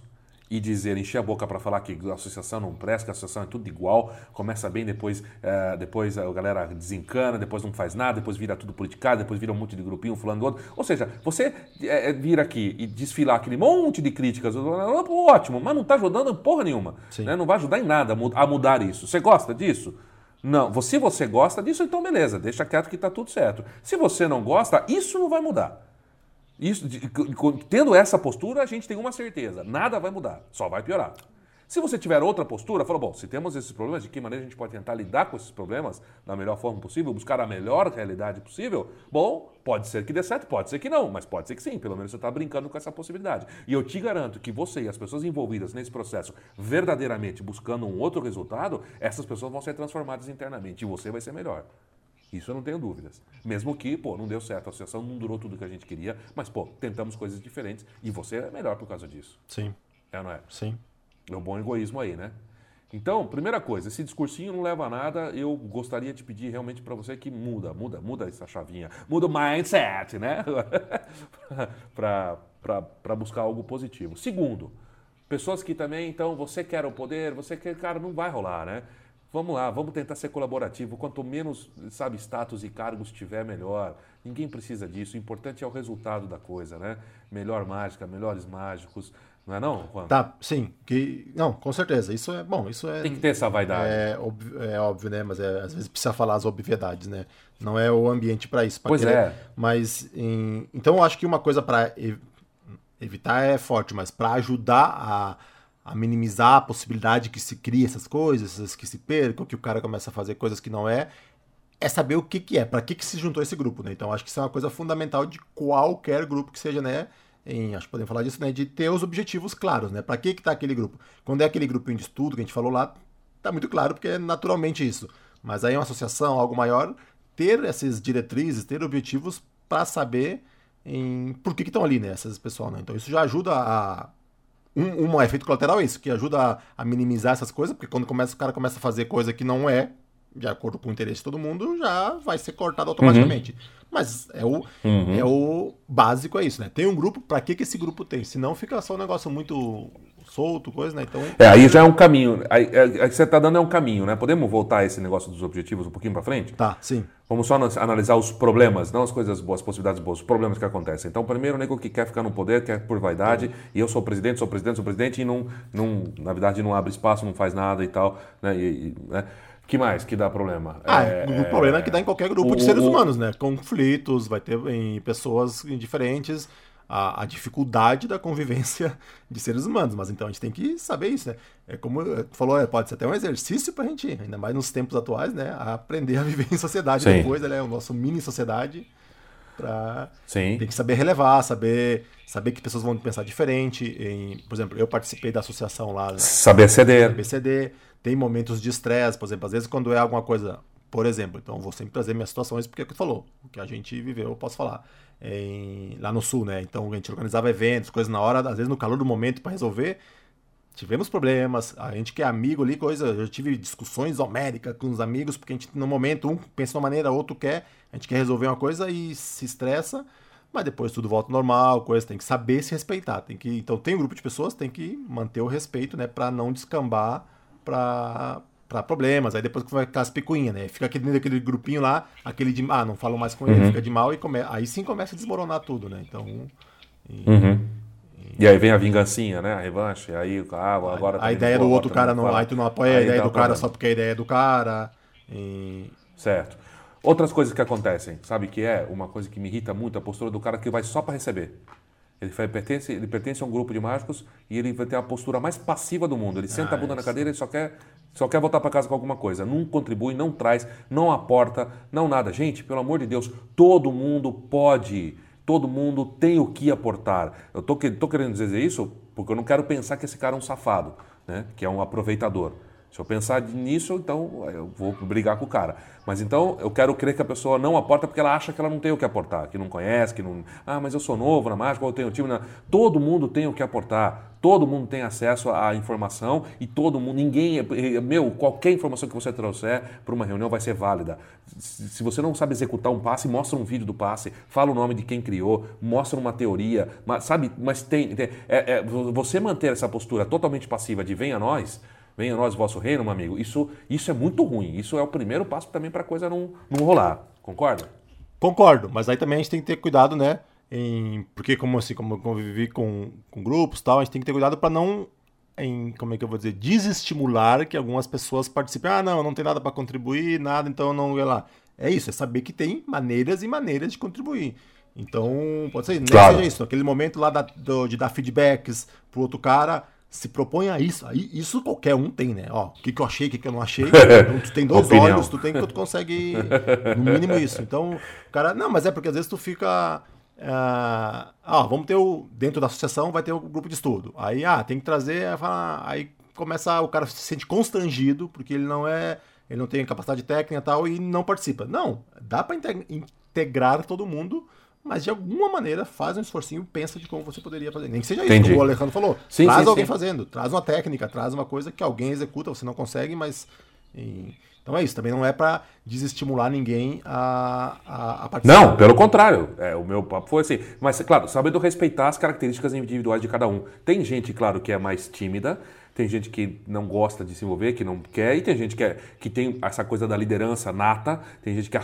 e dizer, encher a boca para falar que a associação não presta, que a associação é tudo igual, começa bem, depois, é, depois a galera desencana, depois não faz nada, depois vira tudo politicado, depois vira um monte de grupinho, fulano do outro. Ou seja, você é, vir aqui e desfilar aquele monte de críticas, ótimo, mas não está ajudando porra nenhuma. Né? Não vai ajudar em nada a mudar isso. Você gosta disso? Não. Se você gosta disso, então beleza, deixa quieto que está tudo certo. Se você não gosta, isso não vai mudar. Isso, de, tendo essa postura, a gente tem uma certeza: nada vai mudar, só vai piorar. Se você tiver outra postura, fala, bom, se temos esses problemas, de que maneira a gente pode tentar lidar com esses problemas da melhor forma possível, buscar a melhor realidade possível? Bom, pode ser que dê certo, pode ser que não, mas pode ser que sim, pelo menos você está brincando com essa possibilidade. E eu te garanto que você e as pessoas envolvidas nesse processo, verdadeiramente buscando um outro resultado, essas pessoas vão ser transformadas internamente e você vai ser melhor. Isso eu não tenho dúvidas. Mesmo que, pô, não deu certo, a associação não durou tudo que a gente queria, mas, pô, tentamos coisas diferentes e você é melhor por causa disso. Sim. É, não é? Sim. É um bom egoísmo aí, né? Então, primeira coisa, esse discursinho não leva a nada. Eu gostaria de pedir realmente para você que muda, muda, muda essa chavinha, muda o mindset, né? para buscar algo positivo. Segundo, pessoas que também, então, você quer o poder, você quer, cara, não vai rolar, né? Vamos lá, vamos tentar ser colaborativo. Quanto menos, sabe, status e cargos tiver, melhor. Ninguém precisa disso. O importante é o resultado da coisa, né? Melhor mágica, melhores mágicos. Não é não, Juan? Tá, sim. Que, não, com certeza. Isso é bom. Isso é. Tem que ter essa vaidade. É óbvio, é óbvio né? Mas é, às vezes precisa falar as obviedades, né? Não é o ambiente para isso. Pra pois querer, é. Mas em, então eu acho que uma coisa para evitar é forte, mas para ajudar a a minimizar a possibilidade que se crie essas coisas, que se percam, que o cara começa a fazer coisas que não é, é saber o que, que é, para que, que se juntou esse grupo, né? Então acho que isso é uma coisa fundamental de qualquer grupo que seja, né? Em, acho que podemos falar disso, né? De ter os objetivos claros, né? Para que que tá aquele grupo? Quando é aquele grupinho de estudo que a gente falou lá, tá muito claro porque é naturalmente isso. Mas aí é uma associação, algo maior, ter essas diretrizes, ter objetivos para saber em por que estão ali, né? Essas pessoal, né? Então isso já ajuda a um, um efeito colateral é isso, que ajuda a, a, minimizar essas coisas, porque quando começa, o cara começa a fazer coisa que não é, de acordo com o interesse de todo mundo, já vai ser cortado automaticamente. Uhum. Mas é o, uhum. é o básico, é isso, né? Tem um grupo, para que, que esse grupo tem? Senão fica só um negócio muito solto, coisa, né? Então... É, aí já é um caminho. Aí, aí, aí você está dando é um caminho, né? Podemos voltar a esse negócio dos objetivos um pouquinho para frente? Tá, sim. Vamos só analisar os problemas, não as coisas boas, as possibilidades boas, os problemas que acontecem. Então, primeiro, o nego que quer ficar no poder, quer por vaidade, e eu sou presidente, sou presidente, sou presidente, e não, não, na verdade não abre espaço, não faz nada e tal. Né? E, e, né? Que mais que dá problema? Ah, é, o problema é que dá em qualquer grupo o, de seres o, humanos, né? Conflitos, vai ter em pessoas diferentes a, a, dificuldade da convivência de seres humanos. Mas então a gente tem que saber isso, né? É como tu falou, é, pode ser até um exercício para a gente, ainda mais nos tempos atuais, né? A aprender a viver em sociedade Sim. depois, né? O nosso mini sociedade. Pra... Sim. Tem que saber relevar, saber, saber que pessoas vão pensar diferente. Em, por exemplo, eu participei da associação lá. Né? Saber ceder. Saber ceder. Tem momentos de estresse, por exemplo, às vezes quando é alguma coisa, por exemplo, então vou sempre trazer minhas situações porque é o que tu falou, o que a gente viveu, eu posso falar em, lá no sul, né? Então a gente organizava eventos, coisas na hora, às vezes no calor do momento para resolver. Tivemos problemas, a gente que é amigo ali, coisa. Eu tive discussões homéricas com os amigos, porque a gente, no momento, um pensa de uma maneira, outro quer, a gente quer resolver uma coisa e se estressa, mas depois tudo volta normal, coisa, tem que saber se respeitar. Tem que, então tem um grupo de pessoas, tem que manter o respeito, né, para não descambar para para problemas. Aí depois vai ficar as picuinhas, né? Fica aquele, aquele grupinho lá, aquele de. Ah, não falo mais com ele, uhum. fica de mal e come, aí sim começa a desmoronar tudo, né? Então. E, uhum. e, aí vem a vingancinha, né? A revanche. Aí ah, agora. A, ideia do outro cara, não, aí tu não apoia aí a ideia do cara só porque a ideia é do cara. E... Certo. Outras coisas que acontecem, sabe que é uma coisa que me irrita muito, a postura do cara que vai só para receber. Ele, pertence, ele pertence a um grupo de mágicos e ele vai ter a postura mais passiva do mundo. Ele senta ah, a bunda na cadeira e só quer, só quer voltar para casa com alguma coisa. Não contribui, não traz, não aporta, não nada. Gente, pelo amor de Deus, todo mundo pode. Todo mundo tem o que aportar. Eu tô, tô querendo dizer isso porque eu não quero pensar que esse cara é um safado, né? que é um aproveitador. Se eu pensar nisso, então eu vou brigar com o cara. Mas então eu quero crer que a pessoa não aporta porque ela acha que ela não tem o que aportar, que não conhece, que não. Ah, mas eu sou novo na mágica, eu tenho time. Na... Todo mundo tem o que aportar. Todo mundo tem acesso à informação e todo mundo, ninguém, meu, qualquer informação que você trouxer para uma reunião vai ser válida. Se você não sabe executar um passe, mostra um vídeo do passe, fala o nome de quem criou, mostra uma teoria, mas, sabe? Mas tem, tem é, é, você manter essa postura totalmente passiva de venha a nós, venha nós vosso reino, meu amigo, isso, isso é muito ruim. Isso é o primeiro passo também para a coisa não, não rolar. Concorda? Concordo, mas aí também a gente tem que ter cuidado, né? em porque como assim como eu convivi com, com grupos tal a gente tem que ter cuidado para não em como é que eu vou dizer desestimular que algumas pessoas participem ah não não tem nada para contribuir nada então não vai lá é isso é saber que tem maneiras e maneiras de contribuir então pode ser nem claro. seja isso naquele momento lá da, do, de dar feedbacks pro outro cara se propõe a isso. Aí, isso qualquer um tem, né? Ó, o que, que eu achei, o que, que eu não achei. Então, tu tem dois Opinião. olhos, tu tem que tu consegue, no mínimo, isso. Então, cara, não, mas é porque às vezes tu fica ah, ah, vamos ter o. Dentro da associação vai ter o grupo de estudo. Aí, ah, tem que trazer. Aí começa. O cara se sente constrangido, porque ele não é. Ele não tem capacidade técnica e tal, e não participa. Não, dá para integrar todo mundo, mas de alguma maneira faz um esforcinho, pensa de como você poderia fazer. Nem que seja Entendi. isso, como o Alejandro falou. Sim, traz sim, alguém sim. fazendo, traz uma técnica, traz uma coisa que alguém executa, você não consegue, mas. Então é isso, também não é para desestimular ninguém a, a, a, participar. Não, pelo contrário. É, o meu papo foi assim. Mas, claro, sabendo respeitar as características individuais de cada um. Tem gente, claro, que é mais tímida, tem gente que não gosta de se envolver, que não quer, e tem gente que, é, que tem essa coisa da liderança nata, tem gente que é,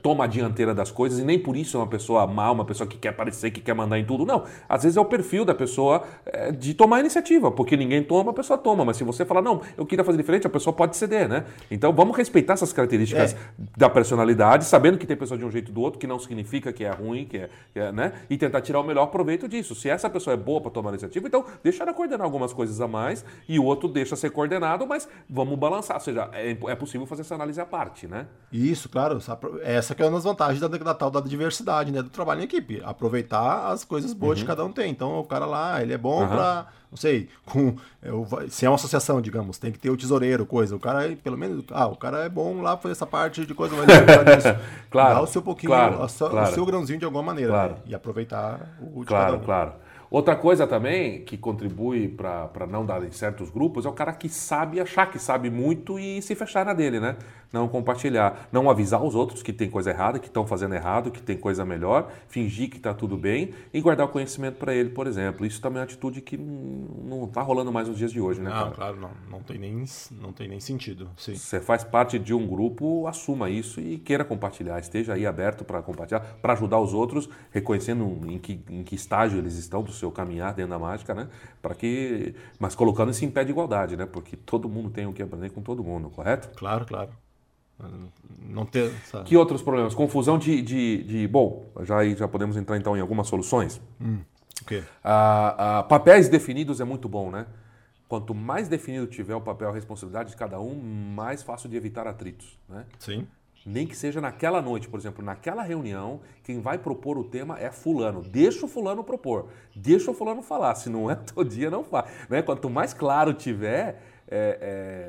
toma a dianteira das coisas e nem por isso é uma pessoa má, uma pessoa que quer aparecer, que quer mandar em tudo. Não, às vezes é o perfil da pessoa é, de tomar iniciativa, porque ninguém toma, a pessoa toma. Mas se você falar, não, eu queria fazer diferente, a pessoa pode ceder, né? Então vamos respeitar essas características é. da personalidade, sabendo que tem pessoa de um jeito do outro, que não significa que é ruim, que é, que é né? E tentar tirar o melhor proveito disso. Se essa pessoa é boa para tomar iniciativa, então deixa ela coordenar algumas coisas a mais e o outro deixa ser coordenado, mas vamos balançar. Ou seja, é, é possível fazer essa análise à parte, né? Isso, claro. Essa que é uma das vantagens da, da tal da diversidade, né? Do trabalho em equipe. Aproveitar as coisas boas uhum. que cada um tem. Então, o cara lá, ele é bom uhum. para não sei, com, eu, se é uma associação, digamos, tem que ter o tesoureiro, coisa. O cara, pelo menos, ah, o cara é bom lá fazer essa parte de coisa, mas claro, Dá o seu pouquinho, claro, o, claro. o seu grãozinho de alguma maneira, claro. né? E aproveitar o de Claro, um. claro. Outra coisa também que contribui para não dar em certos grupos é o cara que sabe achar que sabe muito e se fechar na dele, né? Não compartilhar, não avisar os outros que tem coisa errada, que estão fazendo errado, que tem coisa melhor, fingir que está tudo bem e guardar o conhecimento para ele, por exemplo. Isso também é uma atitude que não está rolando mais nos dias de hoje, né? Não, claro, não, não tem nem não tem nem sentido. Sim. Você faz parte de um grupo, assuma isso e queira compartilhar, esteja aí aberto para compartilhar, para ajudar os outros, reconhecendo em que, em que estágio eles estão do seu caminhar dentro da mágica, né? Para que, mas colocando isso em pé de igualdade, né? Porque todo mundo tem o que aprender com todo mundo, correto? Claro, claro. Não ter. Essa... Que outros problemas? Confusão de, de, de, Bom, já, já podemos entrar então em algumas soluções. Hum, okay. ah, ah, papéis definidos é muito bom, né? Quanto mais definido tiver o papel, a responsabilidade de cada um, mais fácil de evitar atritos, né? Sim. Nem que seja naquela noite, por exemplo, naquela reunião, quem vai propor o tema é fulano. Deixa o fulano propor, deixa o fulano falar. Se não é todo dia, não faz. Né? Quanto mais claro tiver, é,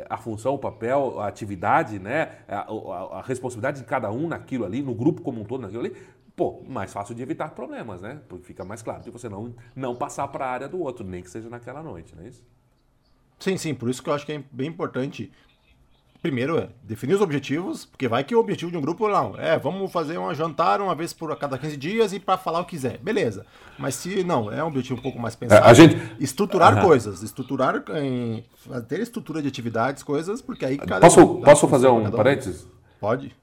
é, a função, o papel, a atividade, né, a, a, a, responsabilidade de cada um naquilo ali, no grupo como um todo naquilo ali, pô, mais fácil de evitar problemas, né? Porque fica mais claro que você não, não passar para a área do outro, nem que seja naquela noite, não é isso? Sim, sim, por isso que eu acho que é bem importante primeiro é definir os objetivos, porque vai que o objetivo de um grupo não é vamos fazer um jantar uma vez por cada 15 dias e para falar o que quiser, beleza. Mas se não é um objetivo um pouco mais pensado, a gente estruturar uhum. coisas, estruturar em ter estrutura de atividades, coisas, porque aí cada posso posso fazer um parênteses? Pode.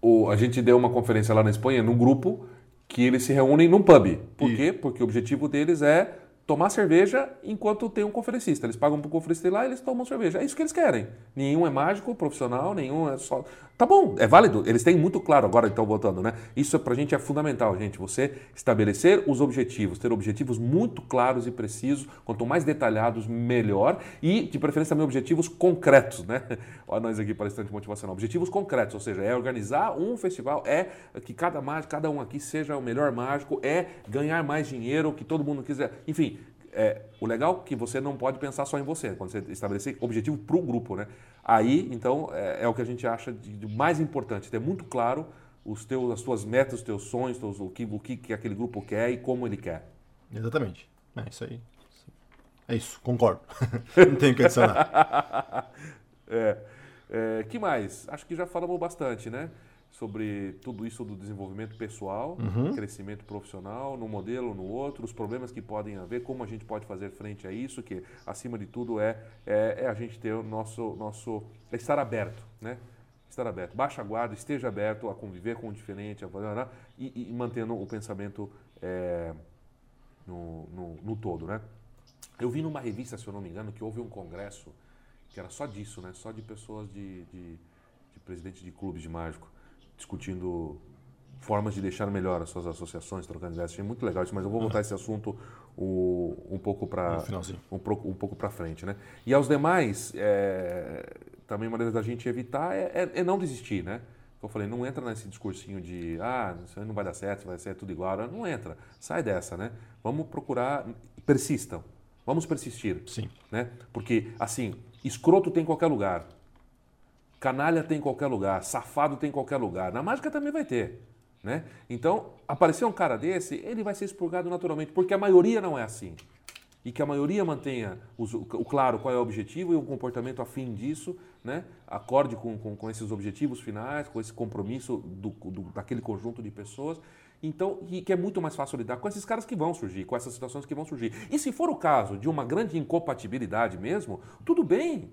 O, a gente deu uma conferência lá na Espanha num grupo que eles se reúnem num pub. Por e... quê? Porque o objetivo deles é tomar cerveja enquanto tem um conferencista. Eles pagam para o conferencista ir lá e eles tomam cerveja. É isso que eles querem. Nenhum é mágico, profissional, nenhum é só. Tá bom, é válido. Eles têm muito claro agora, então, voltando, né? Isso para a gente é fundamental, gente. Você estabelecer os objetivos, ter objetivos muito claros e precisos. Quanto mais detalhados, melhor. E, de preferência, também objetivos concretos, né? Olha nós aqui, palestrante motivacional. Objetivos concretos, ou seja, é organizar um festival, é que cada mágico, cada um aqui seja o melhor mágico, é ganhar mais dinheiro, que todo mundo quiser. Enfim, é, o legal é que você não pode pensar só em você, quando você estabelecer objetivo para o grupo, né? Aí, então, é, é, o que a gente acha de, de, mais importante, ter muito claro os teus, as tuas metas, os teus sonhos, teus, o, que, o que, que aquele grupo quer e como ele quer. Exatamente. É isso aí. É isso, concordo. não tenho que adicionar. é, é, que mais? Acho que já falamos bastante, né? Sobre tudo isso do desenvolvimento pessoal, uhum. crescimento profissional, num modelo, no outro, os problemas que podem haver, como a gente pode fazer frente a isso, que acima de tudo é, é, é a gente ter o nosso, nosso é estar aberto, né? Estar aberto, baixa a guarda, esteja aberto a conviver com o diferente, a, e, e mantendo o pensamento é, no, no, no todo, né? Eu vi numa revista, se eu não me engano, que houve um congresso que era só disso, né? Só de pessoas de, de, de presidentes de clubes de mágico discutindo formas de deixar melhor as suas associações, trocando ideias. Achei muito legal isso, mas eu vou voltar esse assunto o, um pouco para um, um, pouco para frente, né? E aos demais, é, também uma maneira da gente evitar é, é, é, não desistir, né? Eu falei, não entra nesse discursinho de ah, isso aí não vai dar certo, vai ser tudo igual. Não entra, sai dessa, né? Vamos procurar, persistam, vamos persistir, sim, né? Porque assim, escroto tem em qualquer lugar. Canalha tem em qualquer lugar, safado tem em qualquer lugar. Na mágica também vai ter. Né? Então, aparecer um cara desse, ele vai ser expurgado naturalmente, porque a maioria não é assim. E que a maioria mantenha o, claro qual é o objetivo e o comportamento afim disso, né? acorde com, com, com esses objetivos finais, com esse compromisso do, do, daquele conjunto de pessoas. Então, que é muito mais fácil lidar com esses caras que vão surgir, com essas situações que vão surgir. E se for o caso de uma grande incompatibilidade mesmo, tudo bem,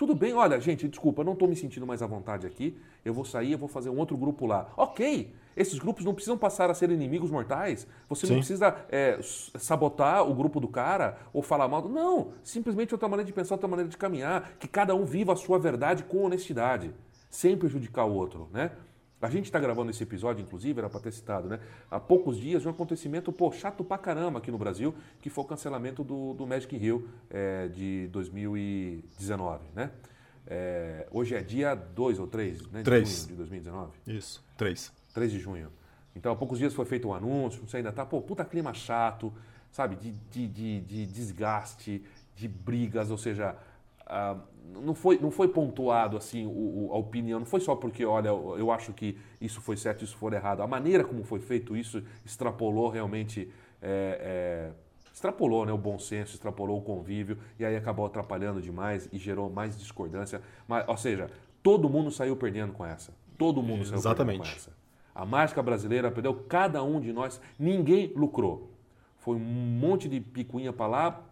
tudo bem, olha, gente, desculpa, não estou me sentindo mais à vontade aqui. Eu vou sair, eu vou fazer um outro grupo lá. Ok, esses grupos não precisam passar a ser inimigos mortais. Você Sim. não precisa é, sabotar o grupo do cara ou falar mal. Não, simplesmente outra maneira de pensar, outra maneira de caminhar. Que cada um viva a sua verdade com honestidade, sem prejudicar o outro, né? A gente está gravando esse episódio, inclusive, era para ter citado, né? Há poucos dias, um acontecimento, pô, chato pra caramba aqui no Brasil, que foi o cancelamento do, do Magic Hill é, de 2019, né? É, hoje é dia 2 ou 3, né? De 3. junho de 2019. Isso, 3. 3 de junho. Então, há poucos dias foi feito um anúncio, você ainda tá, pô, puta clima chato, sabe? De, de, de, de desgaste, de brigas, ou seja, ah, não, foi, não foi pontuado assim o, o, a opinião, não foi só porque, olha, eu acho que isso foi certo, isso foi errado. A maneira como foi feito isso extrapolou realmente, é, é, extrapolou né, o bom senso, extrapolou o convívio e aí acabou atrapalhando demais e gerou mais discordância. Mas, ou seja, todo mundo saiu perdendo com essa. Todo mundo saiu Exatamente. perdendo com essa. A mágica brasileira perdeu, cada um de nós, ninguém lucrou. Foi um monte de picuinha para lá,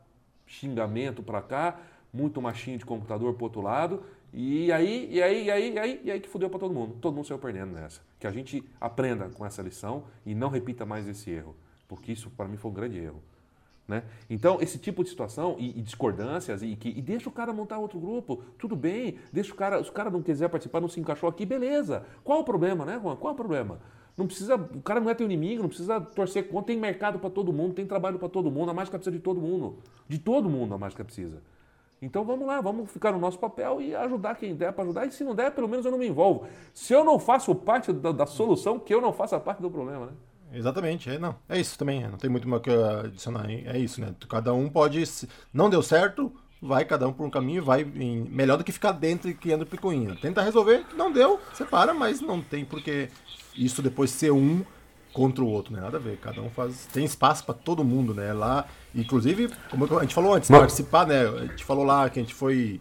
xingamento para cá, muito machinho de computador pro outro lado. E aí, e aí, e aí, e aí, e aí que fudeu para todo mundo. Todo mundo saiu perdendo nessa. Que a gente aprenda com essa lição e não repita mais esse erro. Porque isso, para mim, foi um grande erro. Né? Então, esse tipo de situação e, e discordâncias, e, que, e deixa o cara montar outro grupo, tudo bem, deixa o cara, se o cara não quiser participar, não se encaixou aqui, beleza. Qual o problema, né, Juan? Qual o problema? Não precisa, o cara não é teu inimigo, não precisa torcer contra, tem mercado para todo mundo, tem trabalho para todo mundo, a mágica precisa de todo mundo. De todo mundo a mágica precisa. Então vamos lá, vamos ficar no nosso papel e ajudar quem der para ajudar. E se não der, pelo menos eu não me envolvo. Se eu não faço parte da, da solução, que eu não faça parte do problema, né? Exatamente, é, não. É isso também, não tem muito mais que adicionar. É isso, né? Cada um pode. Não deu certo, vai cada um por um caminho, vai em... melhor do que ficar dentro e criando picuinha. Tenta resolver, não deu, separa, mas não tem porque isso depois ser um contra o outro, né? Nada a ver. Cada um faz. Tem espaço para todo mundo, né? Lá, inclusive, como a gente falou antes, mas... participar, né? A gente falou lá que a gente foi.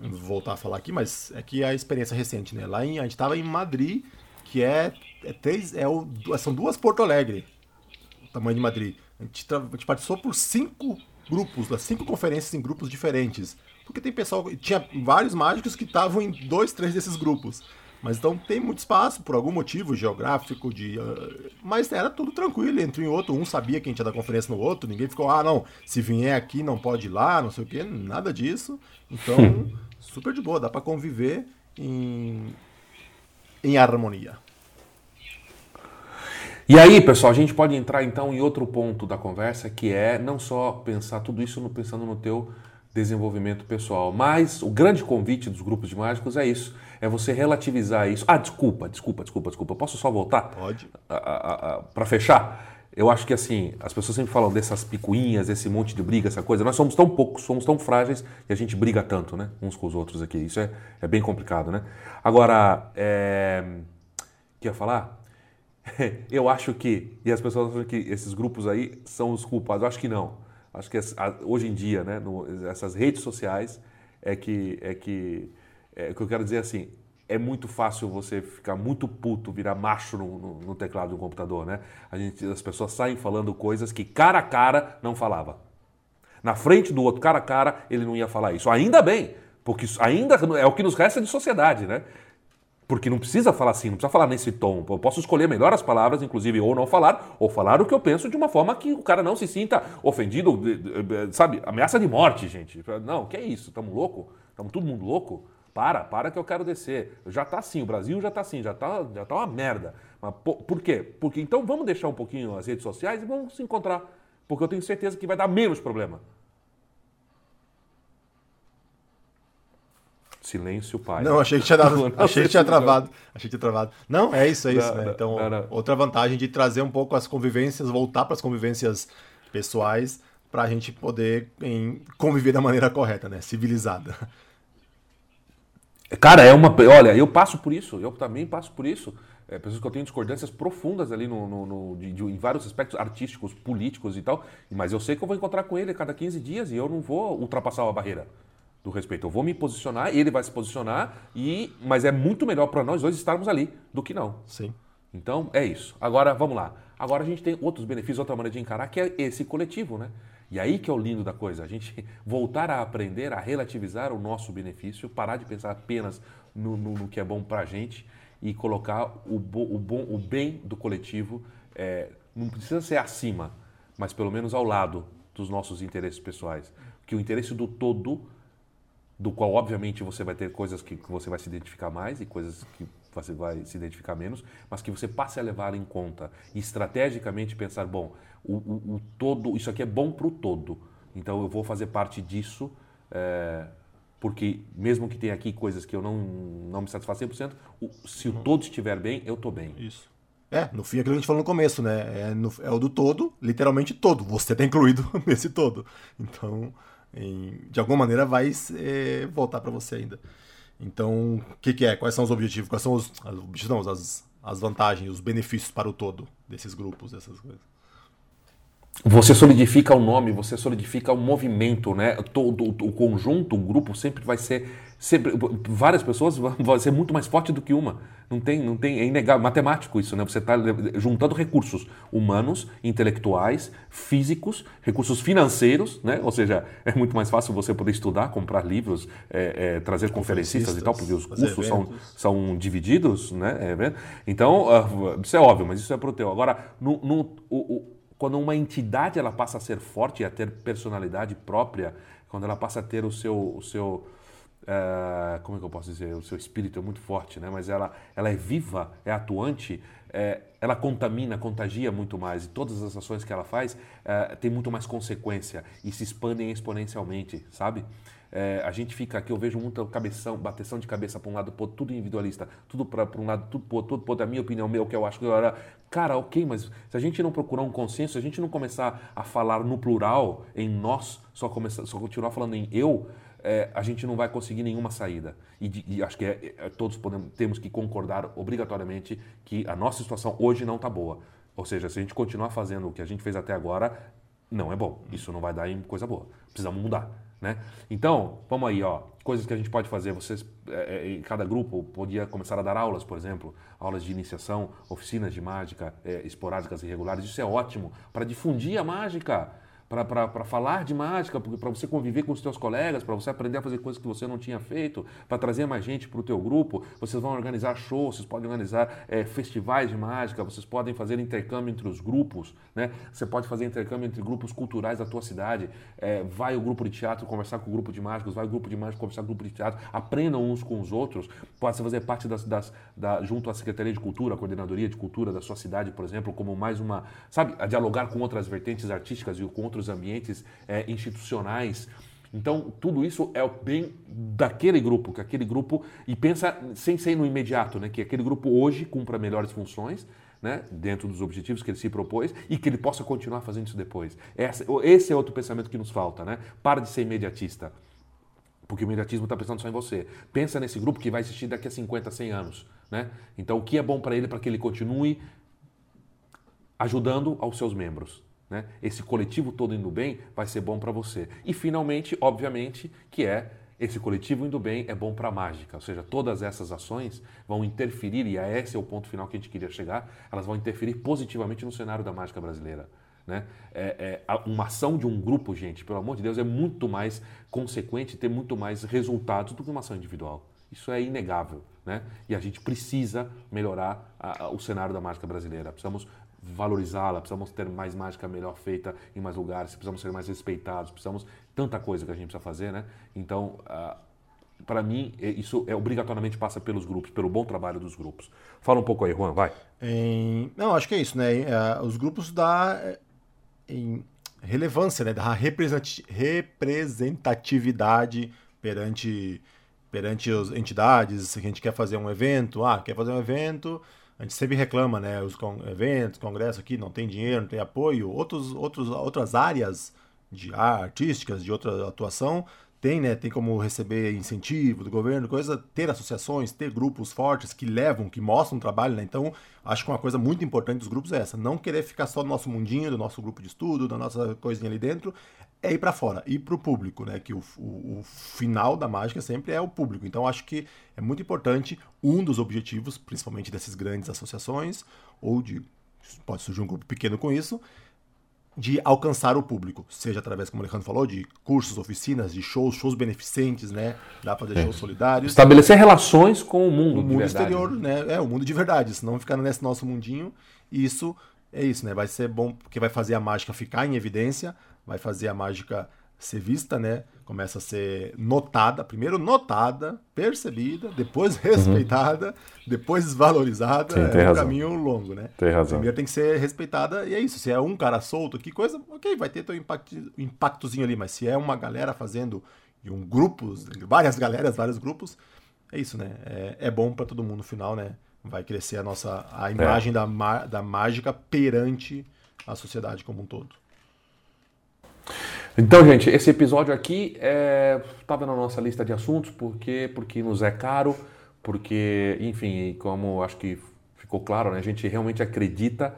Voltar a falar aqui, mas é que a experiência recente, né? Lá em, a gente estava em Madrid, que é, é três. É o, são duas Porto Alegre, o tamanho de Madrid. A gente, a gente participou por cinco grupos, das cinco conferências em grupos diferentes. Porque tem pessoal. Tinha vários mágicos que estavam em dois, três desses grupos. Mas então tem muito espaço, por algum motivo geográfico, de. Uh, mas era tudo tranquilo, entre um e outro. Um sabia quem tinha da conferência no outro, ninguém ficou, ah, não, se vier aqui não pode ir lá, não sei o quê, nada disso. Então, super de boa, dá para conviver em, em harmonia. E aí, pessoal, a gente pode entrar então em outro ponto da conversa, que é não só pensar tudo isso pensando no teu desenvolvimento pessoal, mas o grande convite dos grupos de mágicos é isso é você relativizar isso. Ah, desculpa, desculpa, desculpa, desculpa. Posso só voltar? Pode. Para fechar? eu acho que assim, as pessoas sempre falam dessas picuinhas, esse monte de briga, essa coisa. Nós somos tão poucos, somos tão frágeis e a gente briga tanto, né? Uns com os outros aqui. Isso é, é bem complicado, né? Agora, é... o que ia falar? eu acho que, e as pessoas acham que esses grupos aí são os culpados. Eu acho que não. Acho que hoje em dia, né, no, essas redes sociais é que é que é que eu quero dizer assim, é muito fácil você ficar muito puto, virar macho no, no, no, teclado do computador, né? A gente, as pessoas saem falando coisas que cara a cara não falava. Na frente do outro, cara a cara, ele não ia falar isso. Ainda bem, porque ainda é o que nos resta de sociedade, né? Porque não precisa falar assim, não precisa falar nesse tom. Eu posso escolher melhor as palavras, inclusive, ou não falar, ou falar o que eu penso de uma forma que o cara não se sinta ofendido, sabe? Ameaça de morte, gente. Não, que é isso? Estamos louco? Estamos todo mundo louco? Para, para que eu quero descer. Já está assim, o Brasil já está assim, já está já tá uma merda. Mas por, por quê? Porque então vamos deixar um pouquinho as redes sociais e vamos se encontrar. Porque eu tenho certeza que vai dar menos problema. Silêncio, pai. Não, achei que tinha, dado, achei que tinha travado. Achei que tinha travado. Não, é isso, é isso. Não, né? Então, não, não. outra vantagem de trazer um pouco as convivências, voltar para as convivências pessoais, para a gente poder em, conviver da maneira correta, né? Civilizada. Cara, é uma. Olha, eu passo por isso, eu também passo por isso. É, pessoas que eu tenho discordâncias profundas ali no, no, no de, de, em vários aspectos artísticos, políticos e tal, mas eu sei que eu vou encontrar com ele a cada 15 dias e eu não vou ultrapassar a barreira do respeito. Eu vou me posicionar, ele vai se posicionar, e mas é muito melhor para nós dois estarmos ali do que não. Sim. Então é isso. Agora vamos lá. Agora a gente tem outros benefícios, outra maneira de encarar, que é esse coletivo, né? E aí que é o lindo da coisa, a gente voltar a aprender a relativizar o nosso benefício, parar de pensar apenas no, no, no que é bom para a gente e colocar o, bo, o, bom, o bem do coletivo, é, não precisa ser acima, mas pelo menos ao lado dos nossos interesses pessoais. Que o interesse do todo, do qual obviamente você vai ter coisas que, que você vai se identificar mais e coisas que você vai se identificar menos, mas que você passe a levar em conta e estrategicamente pensar, bom, o, o, o todo, isso aqui é bom para o todo, então eu vou fazer parte disso, é, porque mesmo que tenha aqui coisas que eu não, não me satisfaz 100%, o, se o uhum. todo estiver bem, eu estou bem. Isso. É, no fim, é aquilo que a gente falou no começo, né? É, no, é o do todo, literalmente todo. Você está incluído nesse todo. Então, em, de alguma maneira, vai é, voltar para você ainda. Então, o que, que, é? Quais são os objetivos? Quais são os, os não, as, as vantagens, os benefícios para o todo desses grupos, dessas coisas? Você solidifica o nome, você solidifica o movimento, né? Todo o conjunto, o grupo sempre vai ser sempre várias pessoas vão ser muito mais forte do que uma. Não tem, não tem, é inegável, matemático isso, né? Você está juntando recursos humanos, intelectuais, físicos, recursos financeiros, né? Ou seja, é muito mais fácil você poder estudar, comprar livros, é, é, trazer conferencistas e tal, porque os custos são, são divididos, né? É, então, uh, isso é óbvio, mas isso é pro teu. Agora, no, no o, quando uma entidade ela passa a ser forte e a ter personalidade própria, quando ela passa a ter o seu, o seu é, como é que eu posso dizer, o seu espírito é muito forte, né? mas ela, ela é viva, é atuante, é, ela contamina, contagia muito mais e todas as ações que ela faz é, tem muito mais consequência e se expandem exponencialmente, sabe? É, a gente fica aqui, eu vejo muita cabeção, bateção de cabeça para um lado, pô, tudo individualista, tudo para um lado, tudo, pô, tudo, pô, da minha opinião, meu, que eu acho que eu era. Cara, ok, mas se a gente não procurar um consenso, se a gente não começar a falar no plural, em nós, só, começar, só continuar falando em eu, é, a gente não vai conseguir nenhuma saída. E, e acho que é, é, todos podemos, temos que concordar obrigatoriamente que a nossa situação hoje não está boa. Ou seja, se a gente continuar fazendo o que a gente fez até agora, não é bom. Isso não vai dar em coisa boa. Precisamos mudar. Né? Então, vamos aí, ó, coisas que a gente pode fazer. Vocês, é, é cada grupo podia começar a dar aulas, por exemplo, aulas de iniciação, oficinas de mágica é, esporádicas e regulares. Isso é ótimo para difundir a mágica para falar de mágica, para você conviver com os seus colegas, para você aprender a fazer coisas que você não tinha feito, para trazer mais gente para o teu grupo. Vocês vão organizar shows, vocês podem organizar é, festivais de mágica, vocês podem fazer intercâmbio entre os grupos, né? Você pode fazer intercâmbio entre grupos culturais da tua cidade. É, vai o grupo de teatro conversar com o grupo de mágicos, vai o grupo de mágicos conversar com o grupo de teatro, aprendam uns com os outros. Pode fazer parte das, das da, junto à Secretaria de Cultura, a Coordenadoria de Cultura da sua cidade, por exemplo, como mais uma, sabe, a dialogar com outras vertentes artísticas e com outros outros ambientes é, institucionais. Então, tudo isso é o bem daquele grupo, que aquele grupo, e pensa sem ser no imediato, né, que aquele grupo hoje cumpra melhores funções, né, dentro dos objetivos que ele se propôs e que ele possa continuar fazendo isso depois. esse é outro pensamento que nos falta, né? Para de ser imediatista. Porque o imediatismo está pensando só em você. Pensa nesse grupo que vai existir daqui a 50, 100 anos. Né? Então, o que é bom para ele para que ele continue ajudando aos seus membros? Né? Esse coletivo todo indo bem vai ser bom para você. E, finalmente, obviamente, que é esse coletivo indo bem é bom para a mágica, ou seja, todas essas ações vão interferir, e esse é o ponto final que a gente queria chegar, elas vão interferir positivamente no cenário da mágica brasileira. Né? É, é, uma ação de um grupo, gente, pelo amor de Deus, é muito mais consequente, ter muito mais resultados do que uma ação individual. Isso é inegável. Né? E a gente precisa melhorar a, a, o cenário da mágica brasileira. Precisamos valorizá-la, precisamos ter mais mágica melhor feita em mais lugares, precisamos ser mais respeitados, precisamos tanta coisa que a gente precisa fazer, né? Então, uh, para mim, é, isso é, obrigatoriamente passa pelos grupos, pelo bom trabalho dos grupos. Fala um pouco aí, Juan, vai. Em... Não, acho que é isso, né? É, os grupos da em relevância, né, da representatividade perante perante as entidades, se a gente quer fazer um evento, ah, quer fazer um evento, a gente sempre reclama, né, os con eventos, congressos aqui não tem dinheiro, não tem apoio, outros, outros, outras áreas de artísticas, de outra atuação, tem, né, tem como receber incentivo do governo, coisa, ter associações, ter grupos fortes que levam, que mostram trabalho, né? Então, acho que uma coisa muito importante dos grupos é essa, não querer ficar só no nosso mundinho, do nosso grupo de estudo, da nossa coisinha ali dentro, é ir para fora, ir para o público, né? Que o, o, o, final da mágica sempre é o público. Então, acho que é muito importante um dos objetivos, principalmente dessas grandes associações ou de pode surgir um grupo pequeno com isso, de alcançar o público, seja através, como o Alejandro falou, de cursos, oficinas, de shows, shows beneficentes, né? Dá para fazer é. shows solidários. Estabelecer relações com o mundo, o mundo exterior, né? É o mundo de verdade, senão ficar nesse nosso mundinho. E isso é isso, né? Vai ser bom porque vai fazer a mágica ficar em evidência, vai fazer a mágica ser vista, né? Começa a ser notada, primeiro notada, percebida, depois uhum. respeitada, uhum. depois valorizada. Sim, é um razão. caminho longo, né? Tem razão. Primeiro tem que ser respeitada e é isso. Se é um cara solto, que coisa, ok, vai ter teu impacto, impactozinho ali, mas se é uma galera fazendo e um grupo, várias galeras, vários grupos, é isso, né? É, é bom para todo mundo no final, né? Vai crescer a nossa a imagem é. da, da mágica perante a sociedade como um todo. Então, gente, esse episódio aqui estava é, na nossa lista de assuntos porque porque nos é caro, porque, enfim, como acho que ficou claro, né, a gente realmente acredita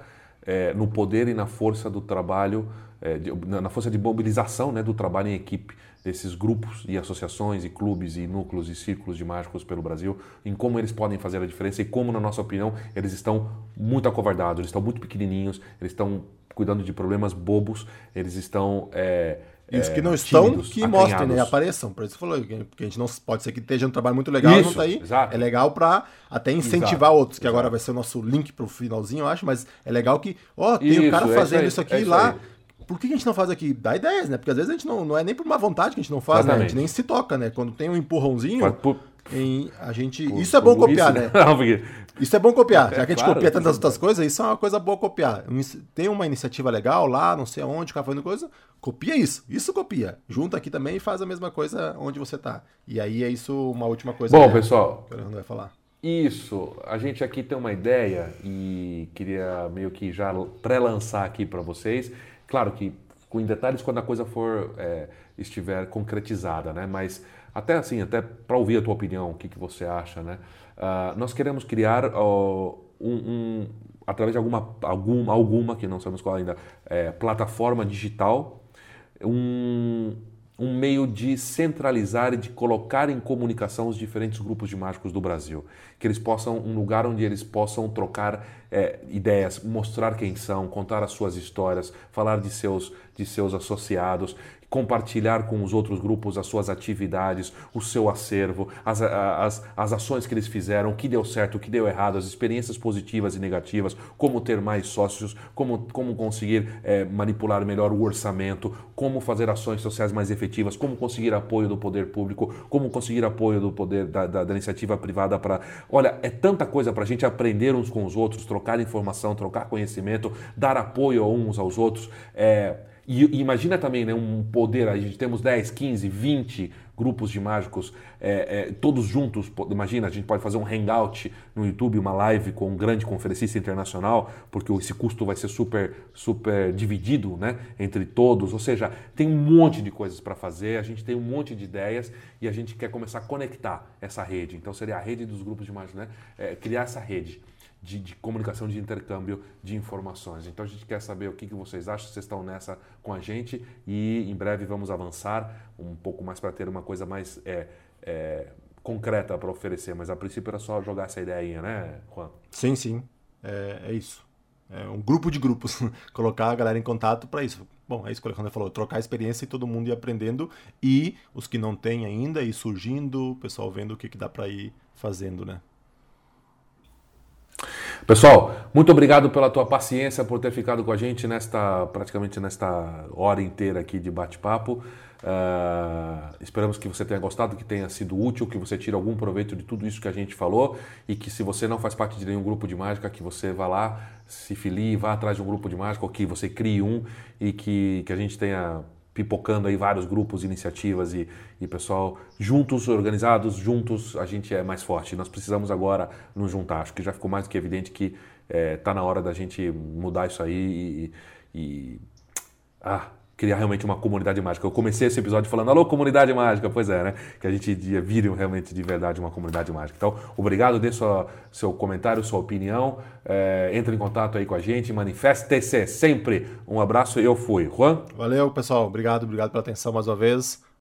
é, no poder e na força do trabalho, é, de, na força de mobilização né, do trabalho em equipe desses grupos e associações e clubes e núcleos e círculos de mágicos pelo Brasil, em como eles podem fazer a diferença e como, na nossa opinião, eles estão muito acovardados, eles estão muito pequenininhos, eles estão cuidando de problemas bobos, eles estão. É, e os que não estão, tímidos, que mostrem, né? Apareçam. Por isso você falou, porque a gente não pode ser que esteja um trabalho muito legal isso, não tá aí. Exato. É legal para até incentivar exato, outros, que exato. agora vai ser o nosso link para o finalzinho, eu acho, mas é legal que, ó, tem isso, um cara fazendo é isso, aqui é isso lá. Por que a gente não faz aqui? Dá ideias, né? Porque às vezes a gente não, não é nem por uma vontade que a gente não faz, né? A gente nem se toca, né? Quando tem um empurrãozinho, por, em, a gente. Por, isso é bom copiar, isso, né? Não, porque... Isso é bom copiar. Já que a gente claro, copia tantas outras coisas, isso é uma coisa boa copiar. Tem uma iniciativa legal lá, não sei aonde, o cara fazendo coisa, copia isso. Isso copia. Junta aqui também e faz a mesma coisa onde você tá. E aí é isso uma última coisa. Bom, pessoal. Que o vai falar. Isso. A gente aqui tem uma ideia e queria meio que já pré-lançar aqui para vocês. Claro que com detalhes quando a coisa for é, estiver concretizada, né? Mas até assim, até para ouvir a tua opinião, o que, que você acha, né? Uh, nós queremos criar uh, um, um, através de alguma, alguma, alguma que não sabemos qual ainda, é, plataforma digital, um, um meio de centralizar e de colocar em comunicação os diferentes grupos de mágicos do Brasil. Que eles possam, um lugar onde eles possam trocar é, ideias, mostrar quem são, contar as suas histórias, falar de seus, de seus associados compartilhar com os outros grupos as suas atividades, o seu acervo, as, as, as ações que eles fizeram, o que deu certo, o que deu errado, as experiências positivas e negativas, como ter mais sócios, como, como conseguir é, manipular melhor o orçamento, como fazer ações sociais mais efetivas, como conseguir apoio do poder público, como conseguir apoio do poder da, da, da iniciativa privada para. Olha, é tanta coisa para a gente aprender uns com os outros, trocar informação, trocar conhecimento, dar apoio uns aos outros. É, E, e, imagina também né, um poder, a gente temos 10, 15, 20 grupos de mágicos, é, é, todos juntos. Imagina, a gente pode fazer um hangout no YouTube, uma live com um grande conferencista internacional, porque esse custo vai ser super, super dividido né, entre todos. Ou seja, tem um monte de coisas para fazer, a gente tem um monte de ideias e a gente quer começar a conectar essa rede. Então seria a rede dos grupos de mágicos, né? É, criar essa rede de, de, comunicação, de intercâmbio de informações. Então a gente quer saber o que, que vocês acham, vocês estão nessa com a gente e em breve vamos avançar um pouco mais para ter uma coisa mais é, é, concreta para oferecer. Mas a princípio era só jogar essa ideia, né, Juan? Sim, sim. É, é isso. É um grupo de grupos. Colocar a galera em contato para isso. Bom, é isso que o Alexandre falou, trocar experiência e todo mundo ir aprendendo e os que não têm ainda ir surgindo, o pessoal vendo o que, que dá para ir fazendo, né? Pessoal, muito obrigado pela tua paciência, por ter ficado com a gente nesta praticamente nesta hora inteira aqui de bate-papo. Uh, esperamos que você tenha gostado, que tenha sido útil, que você tire algum proveito de tudo isso que a gente falou e que se você não faz parte de nenhum grupo de mágica, que você vá lá, se filie, vá atrás de um grupo de mágica, ou que você crie um e que, que a gente tenha pipocando aí vários grupos, iniciativas e, e pessoal juntos, organizados, juntos, a gente é mais forte. Nós precisamos agora nos juntar. Acho que já ficou mais do que evidente que está é, tá na hora da gente mudar isso aí e, e ah, criar realmente uma comunidade mágica. Eu comecei esse episódio falando, alô, comunidade mágica, pois é, né? Que a gente vire realmente de verdade uma comunidade mágica. Então, obrigado, dê sua, seu comentário, sua opinião, é, entre em contato aí com a gente, manifeste-se sempre. Um abraço eu fui. Juan? Valeu, pessoal. Obrigado, obrigado pela atenção mais uma vez.